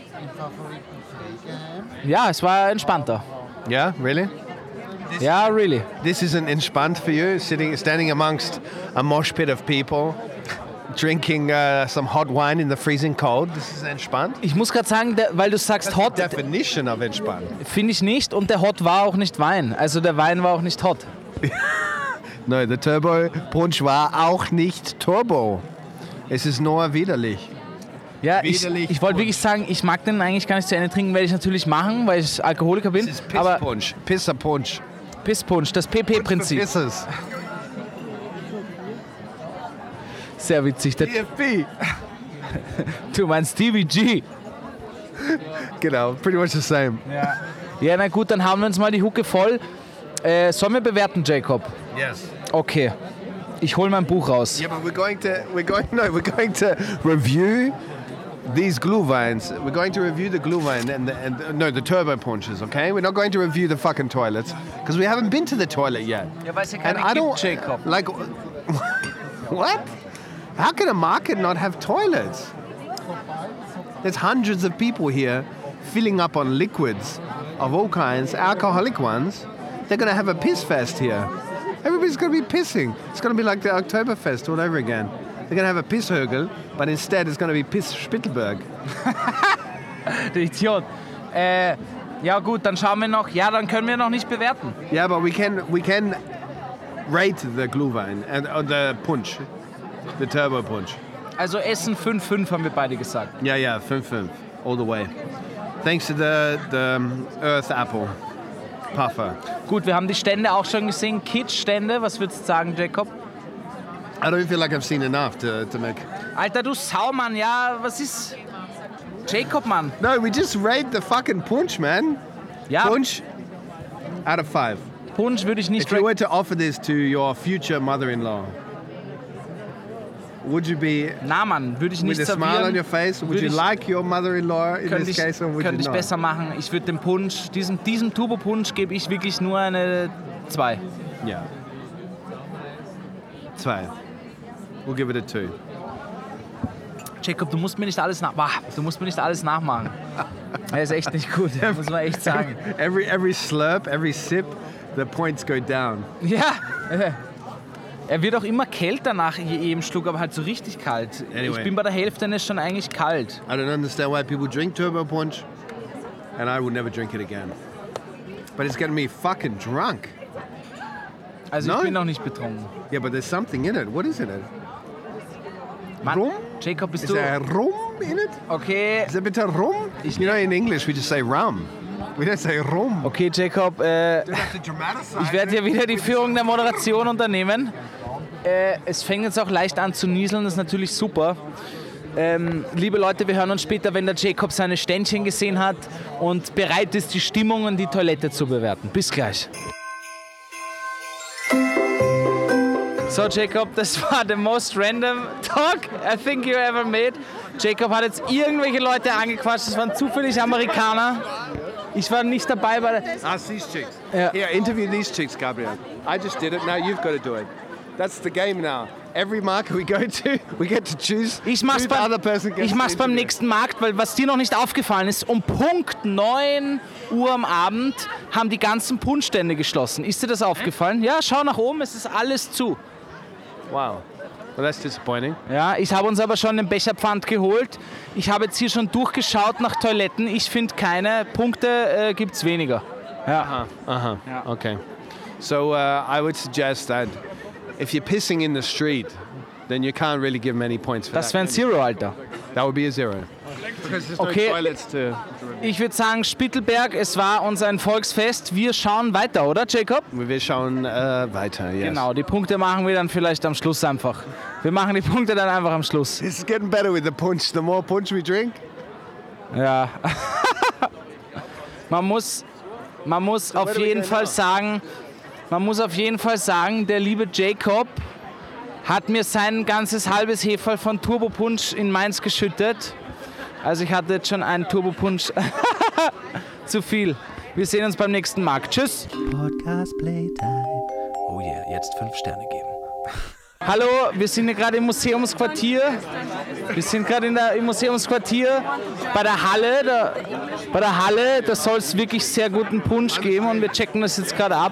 F: Ja, es war entspannter.
E: Yeah, really.
F: Ja, really.
E: This isn't entspannt for you, sitting, standing amongst a mosh pit of people, drinking uh, some hot wine in the freezing cold. This is entspannt.
F: Ich muss gerade sagen, der, weil du sagst hot,
E: Definition of entspannt.
F: finde ich nicht und der Hot war auch nicht Wein. Also der Wein war auch nicht hot.
E: No, the Turbo Punch war auch nicht Turbo. Es ist nur widerlich.
F: Ja, ich,
E: Widerlich
F: ich wollte
E: Punsch.
F: wirklich sagen, ich mag den eigentlich gar nicht zu Ende trinken, werde ich natürlich machen, weil ich Alkoholiker bin.
E: Es ist
F: aber
E: Pisspunch. Pisserpunch.
F: Pisspunsch, das PP-Prinzip.
E: Pisses.
F: Sehr witzig. Der,
E: DFB.
F: du meinst Stevie G.
E: Genau, pretty much the same.
F: Ja, na gut, dann haben wir uns mal die Hucke voll. Äh, sollen wir bewerten, Jacob?
E: Yes.
F: Okay. Ich hole mein Buch raus.
E: Yeah, but we're going to we're going no, we're going to review these glue vines. We're going to review the glue vine and, the, and uh, no, the turbo punches. Okay, we're not going to review the fucking toilets because we haven't been to the toilet yet.
F: Ja, weil es ja
E: And I don't
F: Jacob.
E: like what? How can a market not have toilets? There's hundreds of people here filling up on liquids of all kinds, alcoholic ones. They're gonna have a piss fest here. Everybody's gonna be pissing. It's gonna be like the Oktoberfest all over again. They're gonna have a pisshögel, but instead it's gonna be piss Spittelberg.
F: Der Idiot. Äh, ja gut, dann schauen wir noch. Ja, dann können wir noch nicht bewerten.
E: Yeah, but we can we can rate the Glühwein and uh, the punch, the turbo punch.
F: Also Essen 5-5 haben wir beide gesagt.
E: Yeah, yeah, 5-5, all the way. Thanks to the, the um, Earth Apple puffer.
F: Gut, wir haben die Stände auch schon gesehen. Kitsch-Stände, was würdest du sagen, Jacob?
E: I don't feel like I've seen enough to, to make.
F: Alter, du Saumann, ja, was ist... Jacob, Mann.
E: No, we just rate the fucking punch, man.
F: Ja,
E: Punch out of five.
F: Punsch würde ich nicht...
E: If you were to offer this to your future mother-in-law, would you be
F: Na, Mann, würde ich nicht
E: with a smile on
F: servieren.
E: your face? Would
F: Würde
E: you
F: ich-
E: like your mother-in-law in
F: Könnte
E: this
F: ich,
E: case, or would
F: könnte
E: you
F: ich
E: not?
F: besser machen. Ich würde dem Punsch, diesem, diesem Turbo-Punsch gebe ich wirklich nur eine 2.
E: Yeah. Zwei. We'll give it a two.
F: Jacob, du musst mir nicht alles nach... Wah, du musst mir nicht alles nachmachen. Er ist echt nicht gut, muss man echt sagen.
E: Every every slurp, every sip, the points go down.
F: Ja, er wird auch immer kälter nach je- jedem Schluck, aber halt so richtig kalt.
E: Anyway.
F: Ich bin bei der Hälfte und es ist schon eigentlich kalt.
E: I don't understand why people drink turbo punch, and I will never drink it again. But it's getting me fucking drunk.
F: Also
E: Nein.
F: ich bin noch nicht betrunken.
E: Yeah, but there's something in it. What is in it?
F: Mann,
E: Rum?
F: Jacob, bist
E: Is
F: du...
E: there rum in it?
F: Okay,
E: Is there a bit of rum? You know, in English we just say rum. Don't say rum.
F: okay, Jacob, äh, ich werde hier wieder die Führung der Moderation unternehmen. Äh, es fängt jetzt auch leicht an zu nieseln, das ist natürlich super. Ähm, liebe Leute, wir hören uns später, wenn der Jacob seine Ständchen gesehen hat und bereit ist, die Stimmung und die Toilette zu bewerten. Bis gleich. So, Jacob, das war the most random talk I think you ever made. Jacob hat jetzt irgendwelche Leute angequatscht, das waren zufällig Amerikaner. Ich war nicht dabei bei der.
E: Ask these chicks.
F: Yeah.
E: Here, interview these chicks, Gabriel. I just did it. Now you've got to do it. That's the game now. Every market we go to, we get to choose
F: Ich mach's, beim,
E: other person gets
F: ich mach's beim nächsten Markt, weil was dir noch nicht aufgefallen ist, um Punkt 9 Uhr am Abend haben die ganzen Punschstände geschlossen. Ist dir das aufgefallen? Ja, schau nach oben, es ist alles zu.
E: Wow. Well, that's disappointing.
F: Ja, ich habe uns aber schon den Becherpfand geholt. Ich habe jetzt hier schon durchgeschaut nach Toiletten. Ich finde keine. Punkte äh, gibt's weniger. Ja.
E: Uh huh. Okay. So uh, I would suggest that if you're pissing in the street, then you can't really give many points for
F: Das
E: that.
F: wäre ein Zero, Alter.
E: That would be a zero.
F: Okay. Ich würde sagen, Spittelberg, es war uns ein Volksfest. Wir schauen weiter, oder, Jacob?
E: Wir schauen äh, weiter. Yes.
F: Genau, die Punkte machen wir dann vielleicht am Schluss einfach. Wir machen die Punkte dann einfach am Schluss.
E: It's getting better with the punch. The more punch we drink.
F: Ja. man muss, man muss auf
E: do we
F: jeden Fall
E: now?
F: sagen, man muss auf jeden Fall sagen, der liebe Jacob hat mir sein ganzes halbes Heferl von Turbo Punch in Mainz geschüttet. Also ich hatte jetzt schon einen Turbo Punch zu viel. Wir sehen uns beim nächsten Markt. Tschüss.
D: Podcast Playtime.
F: Oh yeah, jetzt fünf Sterne geben. Hallo, wir sind hier gerade im Museumsquartier. Wir sind gerade in der- im Museumsquartier bei der Halle. Da, bei der Halle, da soll es wirklich sehr guten Punsch geben und wir checken das jetzt gerade ab.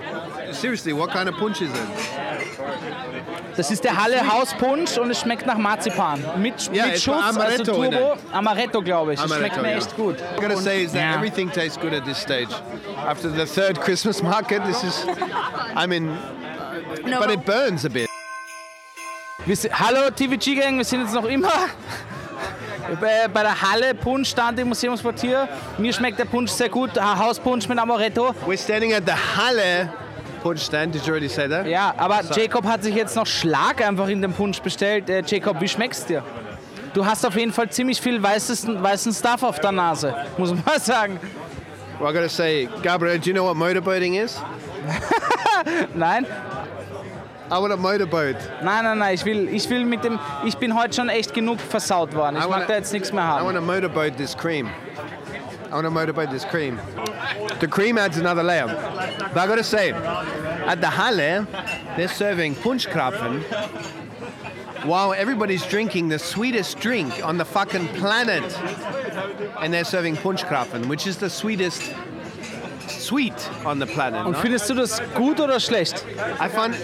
E: Seriously, what kind of punch is it?
F: Das ist der Halle Hauspunsch und es schmeckt nach Marzipan. Mit,
E: Ja,
F: mit
E: es
F: Schutz,
E: war
F: also Turbo. Amaretto, glaube ich.
E: Amaretto,
F: schmeckt mir echt gut.
E: I'm gonna say is that
F: Yeah.
E: everything tastes good at this stage. After the third Christmas market, this is. I mean, but it burns a bit.
F: Wir sind, hallo TVG Gang, wir sind jetzt noch immer bei, bei der Halle Punschstand im Museumsquartier. Mir schmeckt der Punsch sehr gut, Hauspunsch mit Amaretto.
E: We're standing at the Halle punch stand. Did you already say that?
F: Ja, aber Jacob hat sich jetzt noch Schlag einfach in den Punsch bestellt. Äh, Jacob, wie schmeckt's dir? Du hast auf jeden Fall ziemlich viel weißes, weißen Stuff auf der Nase, muss man mal sagen.
E: Well, I gotta say, Gabriel, do you know what motorboating is?
F: Nein?
E: I want a motorboat.
F: Nein, nein, nein, ich will, ich will mit dem. Ich bin heute schon echt genug versaut worden. Ich
E: I
F: mag
E: wanna-
F: da jetzt nichts mehr
E: I
F: haben.
E: want to motorboat this cream. I want to motorboat this cream. The cream adds another layer. But I got to say, at the Halle, they're serving Punschkrapfen while everybody's drinking the sweetest drink on the fucking planet. And they're serving Punschkrapfen, which is the sweetest sweet on the planet.
F: Und findest du das gut oder schlecht?
E: I find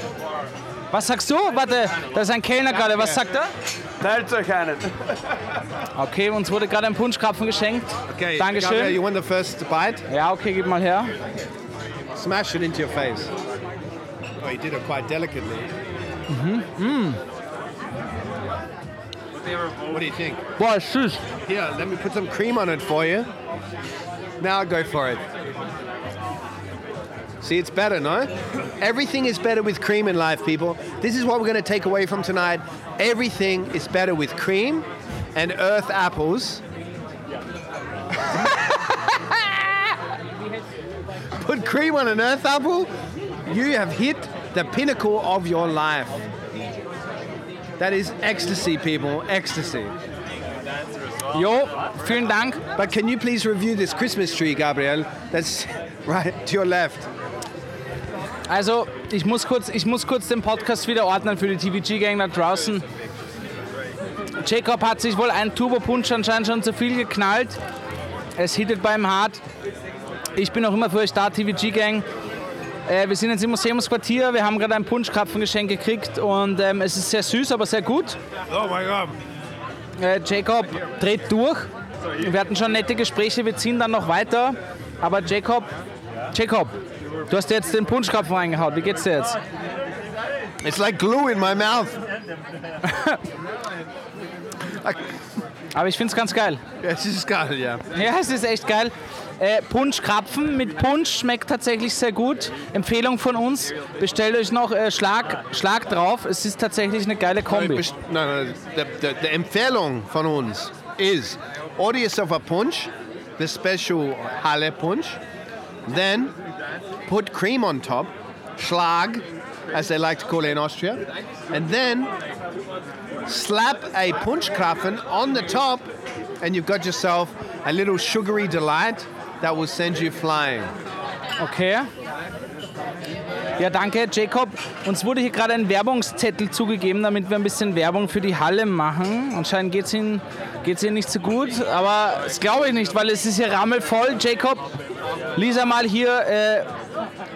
F: Was sagst du? Warte, da ist ein Kellner gerade. Was sagt er?
C: Teilt euch einen.
F: Okay, uns wurde gerade ein Punschkrapfen geschenkt.
E: Okay, Gabriel,
F: Dankeschön.
E: you want the first bite?
F: Ja, okay, gib mal her.
E: Smash it into your face. Oh, you did it quite delicately. Mm-hmm. What do you think?
F: Boah, ist süß.
E: Here, let me put some cream on it for you. Now go for it. See, it's better, no? Everything is better with cream in life, people. This is what we're going to take away from tonight. Everything is better with cream and earth apples. Put cream on an earth apple, you have hit the pinnacle of your life. That is ecstasy, people. Ecstasy.
F: Jo, vielen Dank.
E: But can you please review this Christmas tree, Gabriel? That's right to your left.
F: Also, ich muss kurz, ich muss kurz den Podcast wieder ordnen für die TVG-Gang da draußen. Jacob hat sich wohl einen Turbo-Punsch anscheinend schon zu viel geknallt. Es hittet beim hart. Ich bin auch immer für euch da, TVG-Gang. Äh, wir sind jetzt im Museumsquartier. Wir haben gerade ein Punschkrapfengeschenk gekriegt und ähm, es ist sehr süß, aber sehr gut.
E: Oh my God.
F: Äh, Jacob dreht durch. Wir hatten schon nette Gespräche, wir ziehen dann noch weiter. Aber Jacob, Jacob, du hast jetzt den Punschkrapfen reingehauen. Wie geht's dir jetzt?
E: It's like glue in my mouth.
F: Aber ich find's ganz geil.
E: Yes, this is good, yeah.
F: Ja, es ist echt geil. Äh, Punschkrapfen mit Punsch schmeckt tatsächlich sehr gut. Empfehlung von uns. Bestellt euch noch äh, Schlag, Schlag drauf. Es ist tatsächlich eine geile Kombi.
E: No, no, the, the, the Empfehlung von uns is order yourself a punch, the special Halle punch, then put cream on top, Schlag, as they like to call it in Austria, and then slap a Punschkrapfen on the top, and you've got yourself a little sugary delight that will send you flying.
F: Okay. Ja, danke, Jacob. Uns wurde hier gerade ein Werbungszettel zugegeben, damit wir ein bisschen Werbung für die Halle machen. Anscheinend geht es Ihnen, geht's Ihnen nicht so gut, aber das glaube ich nicht, weil es ist hier rammelvoll. Jacob, lies einmal hier, äh,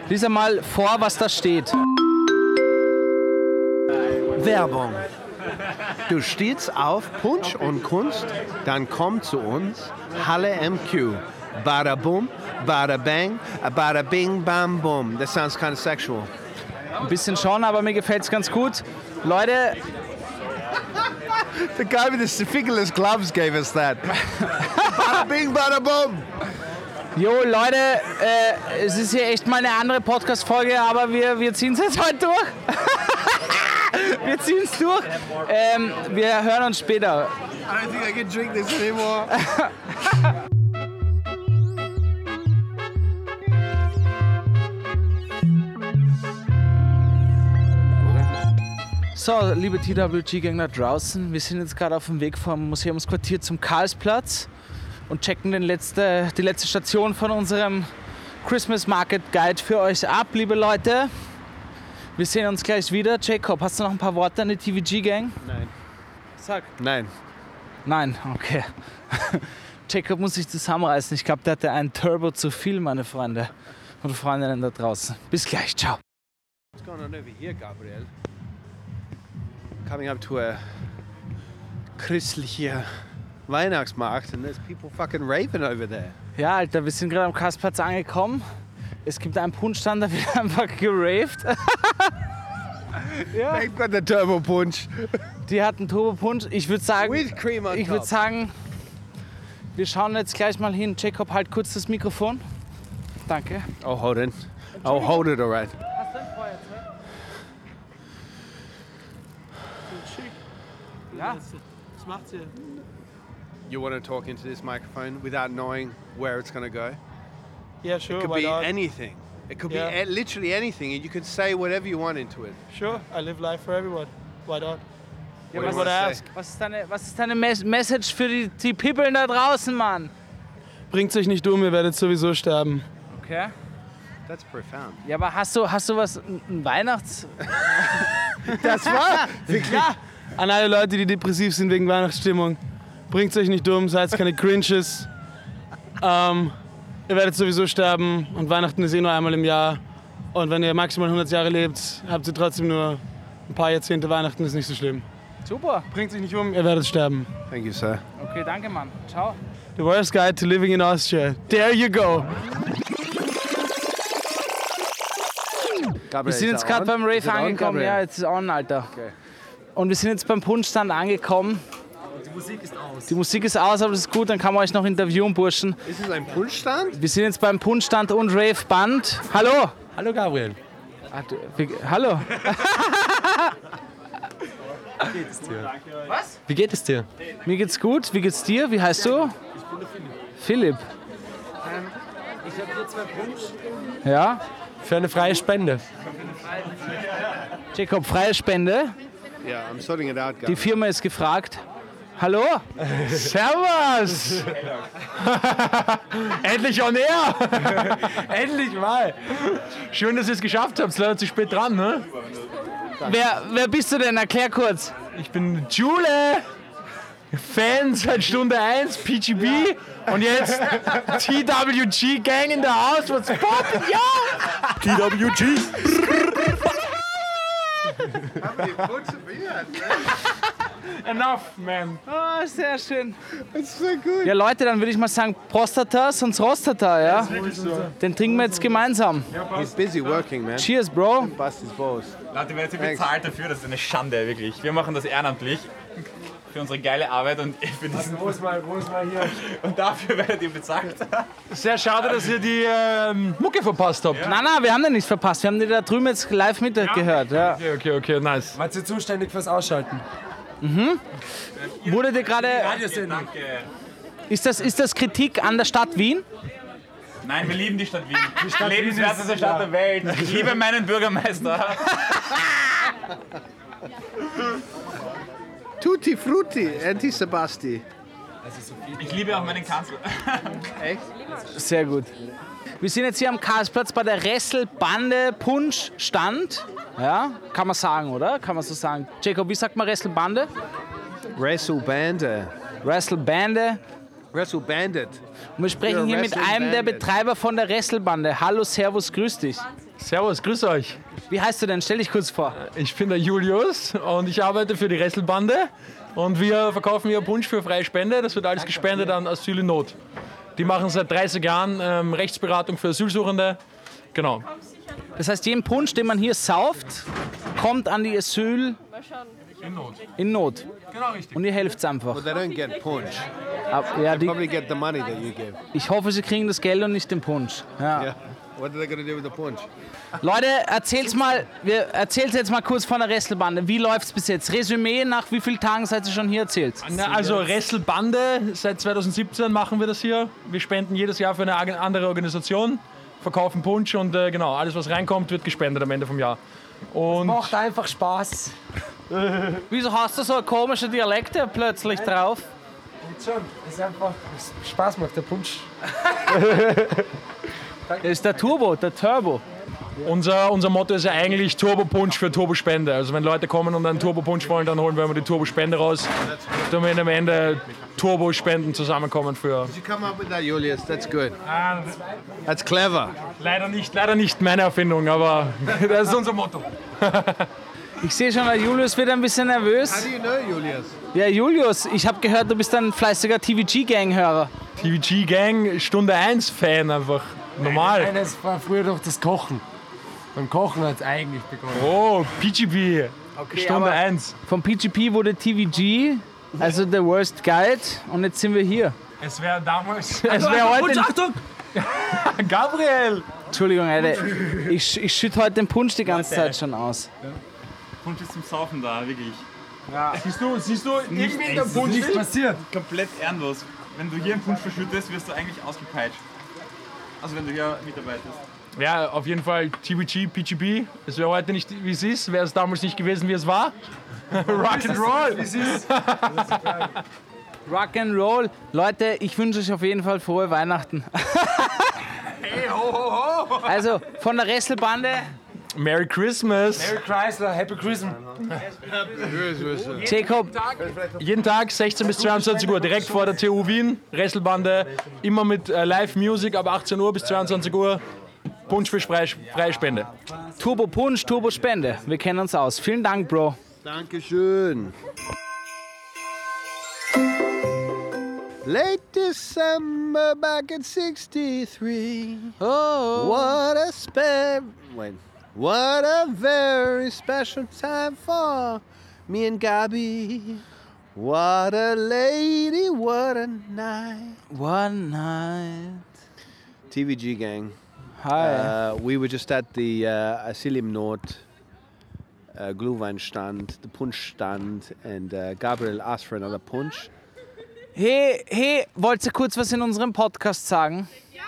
F: lies einmal vor, was da steht.
E: Werbung. Du stehst auf Punsch und Kunst, dann komm zu uns, Halle MQ. Bada boom, bada bang, bada bing, bam, boom. That sounds kind of sexual.
F: Ein bisschen schon, aber mir gefällt es ganz gut. Leute,
E: The guy with the fingerless gloves gave us that. bada bing, bada boom.
F: Jo, Leute, äh, es ist hier echt mal eine andere Podcast-Folge, aber wir, wir ziehen es jetzt heute durch. wir ziehen es durch. Ähm, wir hören uns später.
E: I don't think I can drink this anymore.
F: So, liebe TWG-Gänger draußen, wir sind jetzt gerade auf dem Weg vom Museumsquartier zum Karlsplatz und checken den letzte, die letzte Station von unserem Christmas Market Guide für euch ab, liebe Leute. Wir sehen uns gleich wieder. Jacob, hast du noch ein paar Worte an die TVG-Gang?
E: Nein.
F: Sag.
E: Nein.
F: Nein, okay. Jacob muss sich zusammenreißen. Ich glaube, der hatte einen Turbo zu viel, meine Freunde und Freundinnen da draußen. Bis gleich, ciao.
E: What's going on over here, Gabriel? Coming up to a christlicher Weihnachtsmarkt and there's people fucking raving over there.
F: Ja, Alter, wir sind gerade am Karlsplatz angekommen. Es gibt einen Punschstand, da wird einfach geraved.
E: They've got the turbo punch
F: Die hatten Turbo-Punsch. Ich würde sagen,
E: with cream on
F: ich würde sagen, wir schauen jetzt gleich mal hin. Jacob, halt kurz das Mikrofon. Danke.
E: Oh, hold it. Oh, hold it, all right.
F: Hast du ein Feuerzeug? Ja.
A: Was macht ihr?
E: You want to talk into this microphone without knowing where it's going to go?
A: Yeah,
E: It
A: sure.
E: could
A: why
E: be
A: not?
E: anything. It could
H: Yeah.
E: be literally anything, and you could say whatever you want into it.
H: Sure, I live life for everyone. Why not?
F: Ja,
E: What
F: was,
E: do you wanna
H: I
E: say?
H: ask?
F: was ist deine, was ist deine Mes Message für die, die People da draußen, Mann?
H: Bringt euch nicht um, ihr werdet sowieso sterben.
F: Okay.
E: That's profound.
F: Ja, aber hast du, hast du was, ein Weihnachts...
H: Das war wirklich. An alle Leute, die depressiv sind wegen Weihnachtsstimmung. Bringt euch nicht um, seid keine Cringes. Ähm, ihr werdet sowieso sterben und Weihnachten ist eh nur einmal im Jahr. Und wenn ihr maximal 100 Jahre lebt, habt ihr trotzdem nur ein paar Jahrzehnte Weihnachten, ist nicht so schlimm.
F: Super.
H: Bringt sich nicht um, ihr werdet sterben.
E: Thank you, sir.
F: Okay, danke, Mann. Ciao.
H: The worst guide to living in Austria. There you go.
F: Wir sind jetzt gerade beim Rave angekommen. Ja, jetzt ist on, Alter. Und wir sind jetzt beim Punschstand angekommen. Die Musik ist aus. Die Musik ist aus, aber das ist gut, dann kann man euch noch interviewen, Burschen.
E: Ist es ein Punschstand?
F: Wir sind jetzt beim Punschstand und Rave Band. Hallo.
I: Hallo Gabriel.
F: Ah, du, wie, hallo.
I: Wie geht es dir?
F: Mir geht's gut. Wie geht's dir? Wie heißt du? Philipp.
I: Ich habe hier zwei Punsch.
F: Ja.
I: Für eine freie Spende.
F: Jacob, freie Spende. Die. Firma ist gefragt. Hallo?
A: Servus! Endlich on air! Endlich mal! Schön, dass ihr es geschafft habt. Leider zu spät dran, ne?
F: Wer, wer bist du denn? Erklär kurz.
A: Ich bin Jule! Fan seit Stunde 1, PGB und jetzt TWG Gang in der House. What's poppin', ja?
I: TWG.
A: Enough, man.
F: Oh, sehr schön. Das ist so gut. Ja, Leute, dann würde ich mal sagen, Prostata, sonst Rostata, ja? Den trinken wir jetzt gemeinsam.
E: He's busy working, man.
F: Cheers, Bro.
E: Bust his balls.
C: Leute, wer jetzt bezahlt dafür, das ist eine Schande, wirklich. Wir machen das ehrenamtlich für unsere geile Arbeit und für diesen
A: Wo ist mal, wo ist mal hier?
C: und dafür werdet ihr bezahlt.
A: Sehr schade, dass ihr die ähm, Mucke verpasst habt.
F: Nein, nein, wir haben den nicht verpasst. Wir haben den da drüben jetzt live mitgehört. Ja.
A: Okay, okay, okay, nice.
I: Wart ihr zuständig fürs Ausschalten?
F: Wurde dir gerade.
C: Danke.
F: Ist das, ist das Kritik an der Stadt Wien?
C: Nein, wir lieben die Stadt Wien. Die lebenswerteste Stadt der Welt. Ich liebe meinen Bürgermeister.
E: Tutti Frutti, Anti Sebasti.
C: Ich liebe auch meinen Kanzler.
F: Sehr gut. Wir sind jetzt hier am Karlsplatz bei der Resselbande Punsch Stand. Ja, kann man sagen, oder? Kann man so sagen. Jacob, wie sagt man Resselbande?
E: Wrestle Bande.
F: Resselbande.
E: Wrestle Bandit.
F: Und wir sprechen hier mit einem der. Betreiber von der Resselbande. Hallo, Servus, grüß dich.
A: Servus, grüß euch.
F: Wie heißt du denn? Stell dich kurz vor.
A: Ich bin der Julius und ich arbeite für die Resselbande. Und wir verkaufen hier Punsch für freie Spende. Das wird alles gespendet an Asyl in Not. Die machen seit 30 Jahren ähm, Rechtsberatung für Asylsuchende. Genau.
F: Das heißt, jeden Punsch, den man hier sauft, kommt an die Asyl
A: In Not.
F: in Not.
A: Genau richtig.
F: Und ihr helft einfach.
E: But they don't get punch.
F: Ab- Ja, die,
E: Probably get the money that you give.
F: ich hoffe, sie kriegen das Geld und nicht den Punsch. Ja.
E: Yeah. What are they going to do with the punch?
F: Leute, erzählt's mal, wir erzähl's jetzt mal kurz von der Restelbande. Wie läuft's bis jetzt? Resümee, nach wie vielen Tagen seid ihr schon hier erzählt?
A: Na, also Resselbande, seit 2017 machen wir das hier. Wir spenden jedes Jahr für eine andere Organisation, verkaufen Punsch und äh, genau, alles was reinkommt, wird gespendet am Ende vom Jahr. Und
I: Macht einfach Spaß.
F: Wieso hast du so komische Dialekte plötzlich drauf?
I: Schon. Das ist einfach Spaß macht, der Punsch.
F: Das ist der Turbo, der Turbo.
A: unser, unser Motto ist ja eigentlich Turbo Punsch für Turbo Spende. Also wenn Leute kommen und einen Turbo Punsch wollen, dann holen wir immer die Turbo Spende raus, damit am Ende Turbo Spenden zusammenkommen für.
E: Did you come up with that, Julius? That's good. That's clever.
A: Leider nicht, leider nicht meine Erfindung, aber das ist unser Motto.
F: Ich sehe schon, der Julius wird ein bisschen
E: How
F: nervös.
E: do you know, Julius?
F: Ja, Julius, ich habe gehört, du bist ein fleißiger TVG-Gang-Hörer.
A: TVG Gang, Stunde 1 Fan einfach. Normal.
I: Eines war früher doch das Kochen. Beim Kochen hat es eigentlich begonnen.
A: Oh, PGB. Stunde
F: aber-
A: 1.
F: Vom PGP wurde TVG, also The Worst Guide, und jetzt sind wir hier.
A: Es wäre damals. Es wäre heute.
F: Achtung!
A: Gabriel!
F: Entschuldigung, Alter. Ich, ich schütte heute den Punsch die ganze Zeit schon aus.
C: Punsch ist zum Saufen da, wirklich.
A: Siehst du, siehst du, irgendwie der
C: es ist
A: Punsch.
I: Nichts passiert.
C: Komplett ehrenlos. Wenn du hier einen Punsch verschüttest, wirst du eigentlich ausgepeitscht. Also wenn du hier mitarbeitest.
A: Ja, auf jeden Fall TBG, PGB. Es wäre heute nicht, wie es ist. Wäre es damals nicht gewesen, wie es war. Rock'n'Roll.
F: Rock and Roll. Leute, ich wünsche euch auf jeden Fall frohe Weihnachten. Also von der Wrestlebande,
A: Merry Christmas.
C: Merry Chrysler, Happy Christmas.
F: Jacob,
A: Jeden Tag 16 bis 22 Uhr, direkt vor der TU Wien. Wrestlebande. Immer mit äh, Live-Music ab 18 Uhr bis 22 Uhr. Punsch für freie, freie Spende.
F: Turbo Punsch, Turbo Spende. Wir kennen uns aus. Vielen Dank, Bro.
E: Dankeschön. Late December back in 63.
F: Oh.
E: What a spe- wait. What a very special time for me and Gabi. What a lady, what a night.
F: One night.
E: TVG gang.
F: Hi.
E: Uh, we were just at the uh, Asilim Nord uh, Glühwein stand, the punch stand, and uh, Gabriel asked for another punch.
F: Hey, hey, wollt ihr kurz was in unserem Podcast sagen? Ja.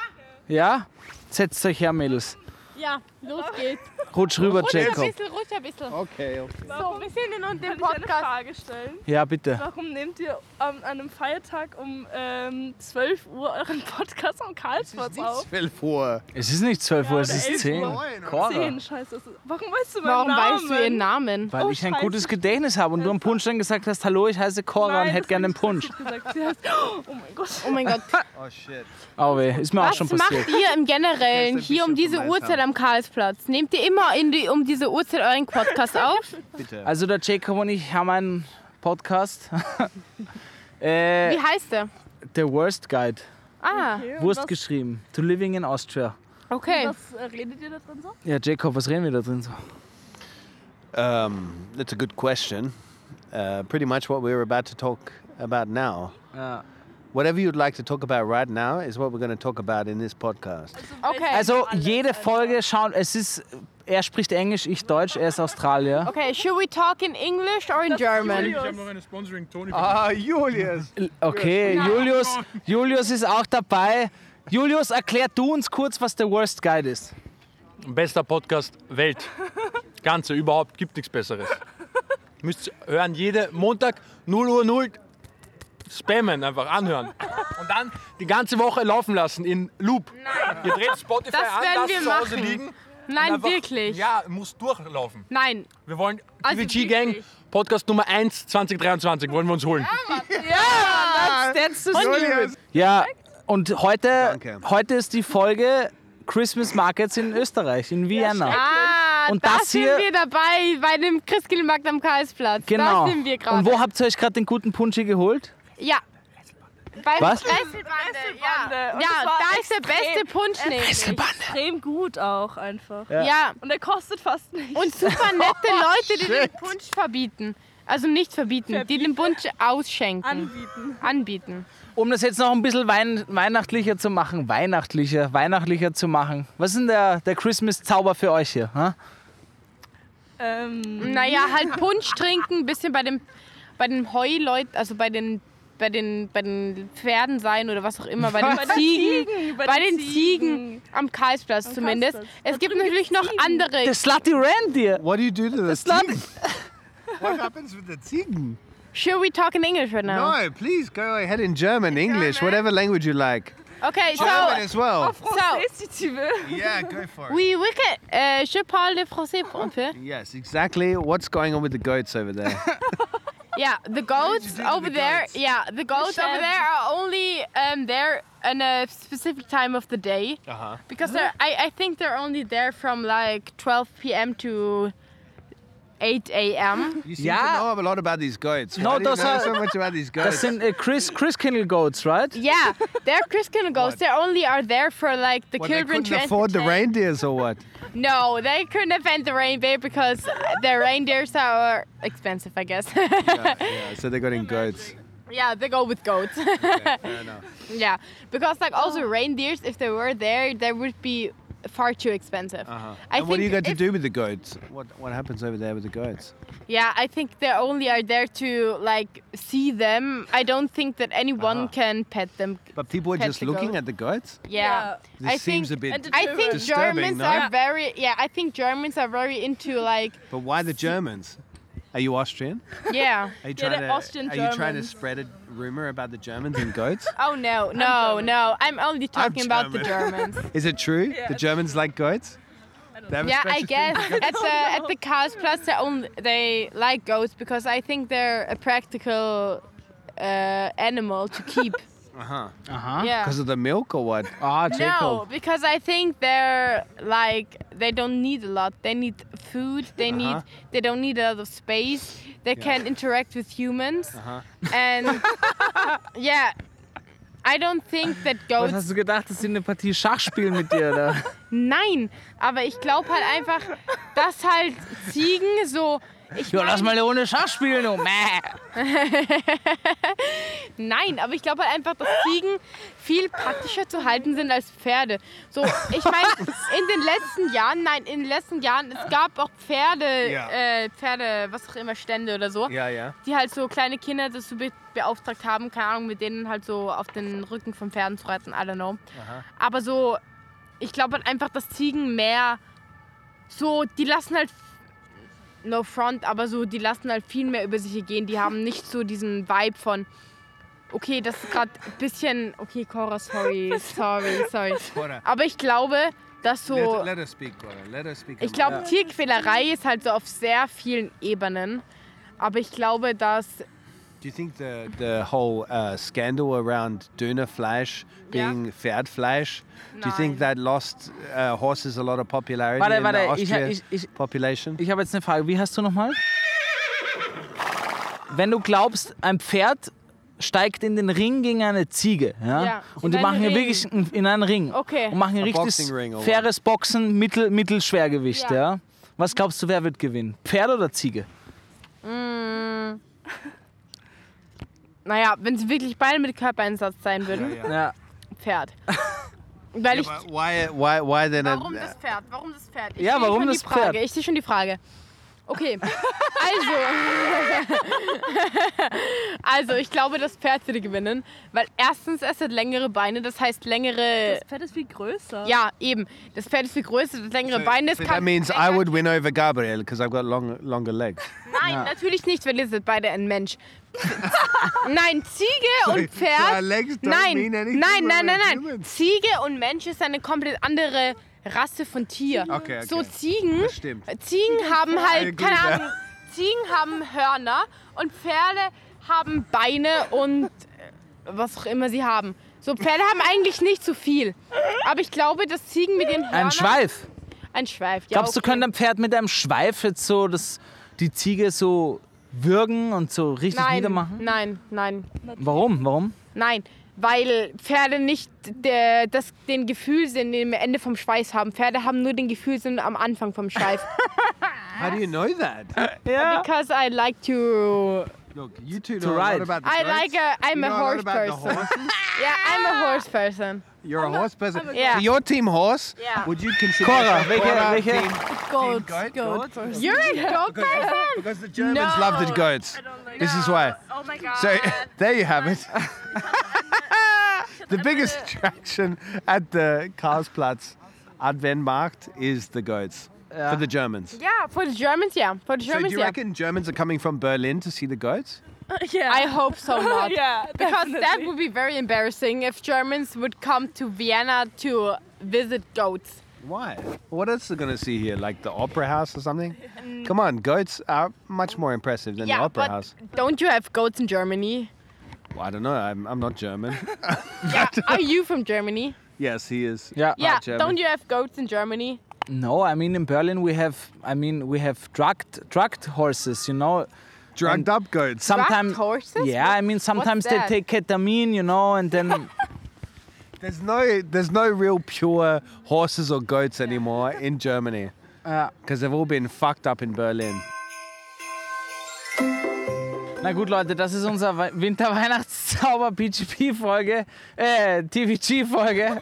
F: Ja? Setzt euch her, Mädels.
J: Ja, los geht's.
F: Rutsch rüber,
J: Rutscht ein
F: Jacob.
J: bisschen, rutscht ein bisschen.
E: Okay, okay.
J: So, wir sind in unserem
K: ich eine
J: Podcast.
K: Frage stellen?
F: Ja, bitte.
K: Warum nehmt ihr an einem Feiertag um ähm, 12 Uhr euren Podcast am Karlsplatz auf?
E: 12 Uhr.
F: Es ist nicht 12 Uhr, es ist
K: 11
F: 10.
K: Uhr.
F: Cora.
K: 10, scheiße. das ist- Warum weißt du meinen
J: Warum
K: Namen?
J: weißt du ihren Namen?
F: Weil
K: Oh,
F: ich ein
K: scheiße.
F: gutes Gedächtnis habe und du am Punsch dann gesagt hast, hallo, ich heiße Cora
K: Nein,
F: und hätte gerne einen Punsch.
K: ich gesagt. Sie heißt, oh mein Gott.
J: Oh mein Gott.
E: Oh shit.
F: Oh weh, ist mir auch
J: Was
F: schon
J: macht
F: passiert.
J: ihr im Generellen hier um diese Uhrzeit am Karlsplatz? Nehmt ihr immer in die, um diese Uhrzeit euren Podcast auf?
E: Bitte.
F: Also der Jacob und ich haben einen Podcast. Äh,
J: Wie heißt der?
F: The Worst Guide.
J: Ah,
K: Okay, und
F: Wurst
K: was,
F: geschrieben. To Living in Austria.
J: okay.
K: was äh, redet ihr da drin so?
F: Ja, Jacob, was reden wir da drin so?
E: Um, that's a good question. Uh, pretty much what we're about to talk about now.
F: Ja.
E: Whatever you'd like to talk about right now is what we're going to talk about in this podcast.
J: Okay.
F: Also jede Folge schauen, es ist, er spricht Englisch, ich Deutsch, er ist Australier.
J: Okay, should we talk in English or in German?
K: Julius.
A: noch eine Sponsoring-Toni.
E: Ah, Julius.
F: Okay, Julius, Julius ist auch dabei. Julius, erklär du uns kurz, was der Worst Guide ist.
A: Bester Podcast Welt. Ganze, überhaupt, gibt nichts Besseres. Müsst hören, jede Montag 0 Uhr 0 spammen, einfach anhören. Und dann die ganze Woche laufen lassen in Loop. Ihr dreht Spotify
J: Das
A: an, lasst
J: wir
A: es zu Hause
J: machen.
A: liegen.
J: Nein,
A: einfach-
J: wirklich.
A: Ja, muss durchlaufen.
J: Nein.
A: Wir wollen
J: Also
A: TVG Gang. Podcast Nummer 1 2023 wollen wir uns holen.
F: That's the spirit. Ja, und heute,
E: Danke.
F: heute ist die Folge Christmas Markets in Österreich, in Vienna.
J: Ah,
F: Und
J: da
F: das
J: sind
F: hier-
J: wir dabei bei dem Christkindlmarkt am Karlsplatz.
F: Genau.
J: Da sind wir gerade.
F: Und wo habt ihr euch gerade den guten Punschi geholt?
J: Ja. Bei
F: Was?
J: Wrestlebande, ja.
K: Und
J: Ja, da ist der beste Punsch nämlich.
K: Extrem gut auch einfach.
J: Ja.
K: Und er kostet fast nichts.
J: Und super nette Leute, die den Punsch verbieten. Also nicht verbieten, die den Punsch ausschenken.
K: anbieten.
J: Anbieten.
F: Um das jetzt noch ein bisschen wein weihnachtlicher zu machen, weihnachtlicher, weihnachtlicher zu machen. Was ist denn der, der Christmas-Zauber für euch hier? Ha?
K: Ähm,
J: Naja, halt Punsch trinken, ein bisschen bei dem, bei den Heuleuten, also bei den, bei, den, bei den Pferden sein oder was auch immer, bei den
K: Bei den
J: Ziegen.
K: Ziegen, bei
J: Bei
K: den
J: den Ziegen am Karlsplatz zumindest.
K: Karlsplatz.
J: Es
K: Da
J: gibt natürlich noch
K: Ziegen.
J: andere.
F: Der Slutty Reindeer.
E: What do you do to the Ziegen? What happens with the Ziegen?
J: Should we talk in English right now?
E: No, please go ahead in German, English, whatever language you like.
J: Okay,
E: German
J: so
E: as well.
J: So-
K: si tu veux.
E: Yeah, go for it.
J: we we can. Uh, je parle le français un peu.
E: Yes, exactly. What's going on with the goats over there?
J: Yeah, the goats over
E: the
J: there.
E: goats?
J: Yeah, the goats over there are only um, there in a specific time of the day
E: Uh-huh.
J: because they're. I, I think they're only there from like 12 p.m. to 8 a.m.
E: You seem
F: Yeah.
E: to know a lot about these goats.
F: No,
E: Why do you
F: those
E: know
F: are-
E: so much about these goats.
F: Das sind äh, Chris, Chris Kindle Goats, right?
J: yeah, they're Christian goats. They only are there for like the
E: what, they
J: children
E: couldn't
J: to
E: afford the reindeers or what?
J: No, they couldn't offend the reindeer because the reindeers are expensive, I guess.
E: yeah, so they're in goats.
J: yeah, they go with goats.
E: Fair enough.
J: Yeah, because like also reindeers, if they were there, there would be far too expensive.
E: Uh-huh. And what do you
J: think
E: got to do with the goats? What what happens over there with the goats?
J: Yeah, I think they only are there to like see them. I don't think that anyone
E: Uh-huh.
J: can pet them.
E: But people are just looking
J: goat.
E: at the goats.
J: Yeah,
E: This
J: I
E: seems
J: think
E: a bit
J: I think Germans
E: no?
J: are very yeah. I think Germans are very into like
E: But why the Germans? Are you Austrian?
J: yeah.
E: Are you trying
K: they're
E: to
K: Austrian
E: Are you trying to spread a rumor about the Germans and goats?
J: Oh no, no, no! I'm only talking about the Germans.
E: Is it true? The Germans like goats? They
J: yeah, I guess
E: thing?
J: at the at the Karlsplatz they only they like goats because I think they're a practical uh, animal to keep.
E: Uh huh.
F: Uh huh.
J: Yeah.
E: Because of the milk or what?
F: Ah,
J: No,
F: Jacob.
J: because I think they're like they don't need a lot. They need food. They need
E: Uh-huh.
J: they don't need a lot of space. They can interact with humans.
E: Uh-huh.
J: And yeah, I don't think that
F: Was
J: goats.
F: hast du gedacht, dass sie eine Partie Schach spielen mit dir, oder?
J: Nein, aber ich glaube halt einfach, dass halt Ziegen so. Ich
F: Ja, lass mal Runde Schach spielen, du.
J: Nein, aber ich glaube halt einfach, dass Ziegen viel praktischer zu halten sind als Pferde. So, ich meine, in den letzten Jahren, nein, in den letzten Jahren, es gab auch Pferde,
E: Ja.
J: äh, Pferde, was auch immer, Stände oder so,
E: Ja, ja.
J: die halt so kleine Kinder dazu be beauftragt haben, keine Ahnung, mit denen halt so auf den Rücken von Pferden zu reiten, I don't know. Aber so, ich glaube halt einfach, dass Ziegen mehr so, die lassen halt no front, aber so, die lassen halt viel mehr über sich gehen. Die haben nicht so diesen Vibe von, okay, das ist gerade ein bisschen, okay, Cora, sorry, sorry, sorry. Aber ich glaube, dass so,
E: Let, let us speak, Cora. Let us speak.
J: ich glaube, Tierquälerei ist halt so auf sehr vielen Ebenen. Aber ich glaube, dass
E: Do you think the the whole uh, scandal around Döner flash being Pferdfleisch, do you think that lost uh, horses a lot of popularity
F: Warte,
E: in
F: warte,
E: the
F: ich,
E: Austrian
F: ich, ich,
E: population?
F: ich habe jetzt eine Frage. Wie hast du nochmal? Wenn du glaubst, ein Pferd steigt in den Ring gegen eine Ziege, ja?
J: Ja,
F: und
J: in
F: die machen hier
J: Ring.
F: wirklich in einen Ring
J: Okay.
F: und machen ein
E: A
F: richtiges faires Boxen, Mittel, Mittelschwergewicht,
J: Ja.
F: ja. Was glaubst du, wer wird gewinnen? Pferd oder Ziege?
J: Mm. Naja, wenn sie wirklich beide mit Körpereinsatz sein würden,
F: Ja.
J: Pferd. Weil ich.
E: Why why why?
J: Warum das Pferd? Warum das Pferd? Ich
F: Ja, warum das
J: Frage.
F: Pferd?
J: Ich sehe schon die Frage. Okay, also. also, ich glaube, das Pferd würde gewinnen, weil erstens, es hat längere Beine, das heißt längere.
K: Das Pferd ist viel größer.
J: Ja, eben. Das Pferd ist viel größer, das hat längere Beine. Es
E: So
J: kann
E: that means I would win over Gabriel because I've got long, longer legs.
J: Nein, natürlich nicht, weil ihr seid beide ein Mensch. nein, Ziege
E: Sorry,
J: und Pferd.
E: so our legs don't
J: nein, nein, nein, nein, nein. Ziege und Mensch ist eine komplett andere Rasse von Tier.
E: Okay, okay.
J: So Ziegen,
E: Das stimmt.
J: Ziegen haben halt,
E: agree
J: keine. Ahnung, Ziegen haben Hörner und Pferde haben Beine und äh, was auch immer sie haben. So Pferde haben eigentlich nicht so viel. Aber ich glaube, dass Ziegen mit ihren Hörnern...
F: Ein Schweif.
J: Ein Schweif, ja.
F: Glaubst du,
J: okay.
F: könnte ein Pferd mit einem Schweif jetzt so das, die Ziege so würgen und so richtig
J: Nein,
F: niedermachen?
J: nein, nein.
F: Warum? Warum?
J: Nein, weil Pferde nicht der, das, den Gefühlsinn am Ende vom Schweiß haben. Pferde haben nur den Gefühlsinn am Anfang vom Schweif.
E: How do you know that?
F: Ja.
J: Because I like to.
E: Look, you two know a
F: ride.
E: lot about the
J: I
E: goats.
J: like a. I'm
E: You
J: a
E: a
J: horse
E: about the
J: person.
E: horses?
J: Yeah, I'm a horse person.
E: You're a horse person.
J: Yeah.
E: So your team horse.
J: Yeah.
E: Would you consider
F: Cora,
E: Cora team?
K: Goat,
E: goat,
K: goat,
E: goat?
K: person.
J: You're a goat person?
E: Because the Germans
J: No.
E: love the goats. This is why.
K: Oh my god.
E: So there you have it. the biggest attraction at the Karlsplatz Adventmarkt is the goats for the Germans.
J: Yeah, for the Germans, yeah. For the germans
E: So do
J: Germans,
E: you
J: yeah.
E: reckon Germans are coming from Berlin to see the goats?
K: yeah.
J: I hope so not.
K: yeah,
J: Because that
K: definitely.
J: would be very embarrassing if Germans would come to Vienna to visit goats.
E: Why? What else are they going to see here? Like the opera house or something? Mm. Come on, goats are much more impressive than the
J: yeah,
E: opera
J: but
E: house.
J: don't you have goats in Germany?
E: Well, I don't know. I'm, I'm not German.
J: Yeah, are you from Germany?
E: yes, he is.
F: Yeah.
J: Yeah,
E: German.
J: don't you have goats in Germany?
F: No, I mean in Berlin we have, I mean we have drugged drugged horses, you know.
E: Drugged
F: And
E: up goats.
F: Sometimes,
J: horses?
F: yeah,
J: What-
F: I mean sometimes they take ketamine, you know, and then
E: There's no, there's no real pure horses or goats anymore in Germany uh.
F: ja.
E: because they've all been fucked up in Berlin.
F: Na gut, Leute, das ist unser Wei- Winterweihnachtszauber PGP-Folge, äh, TVG-Folge.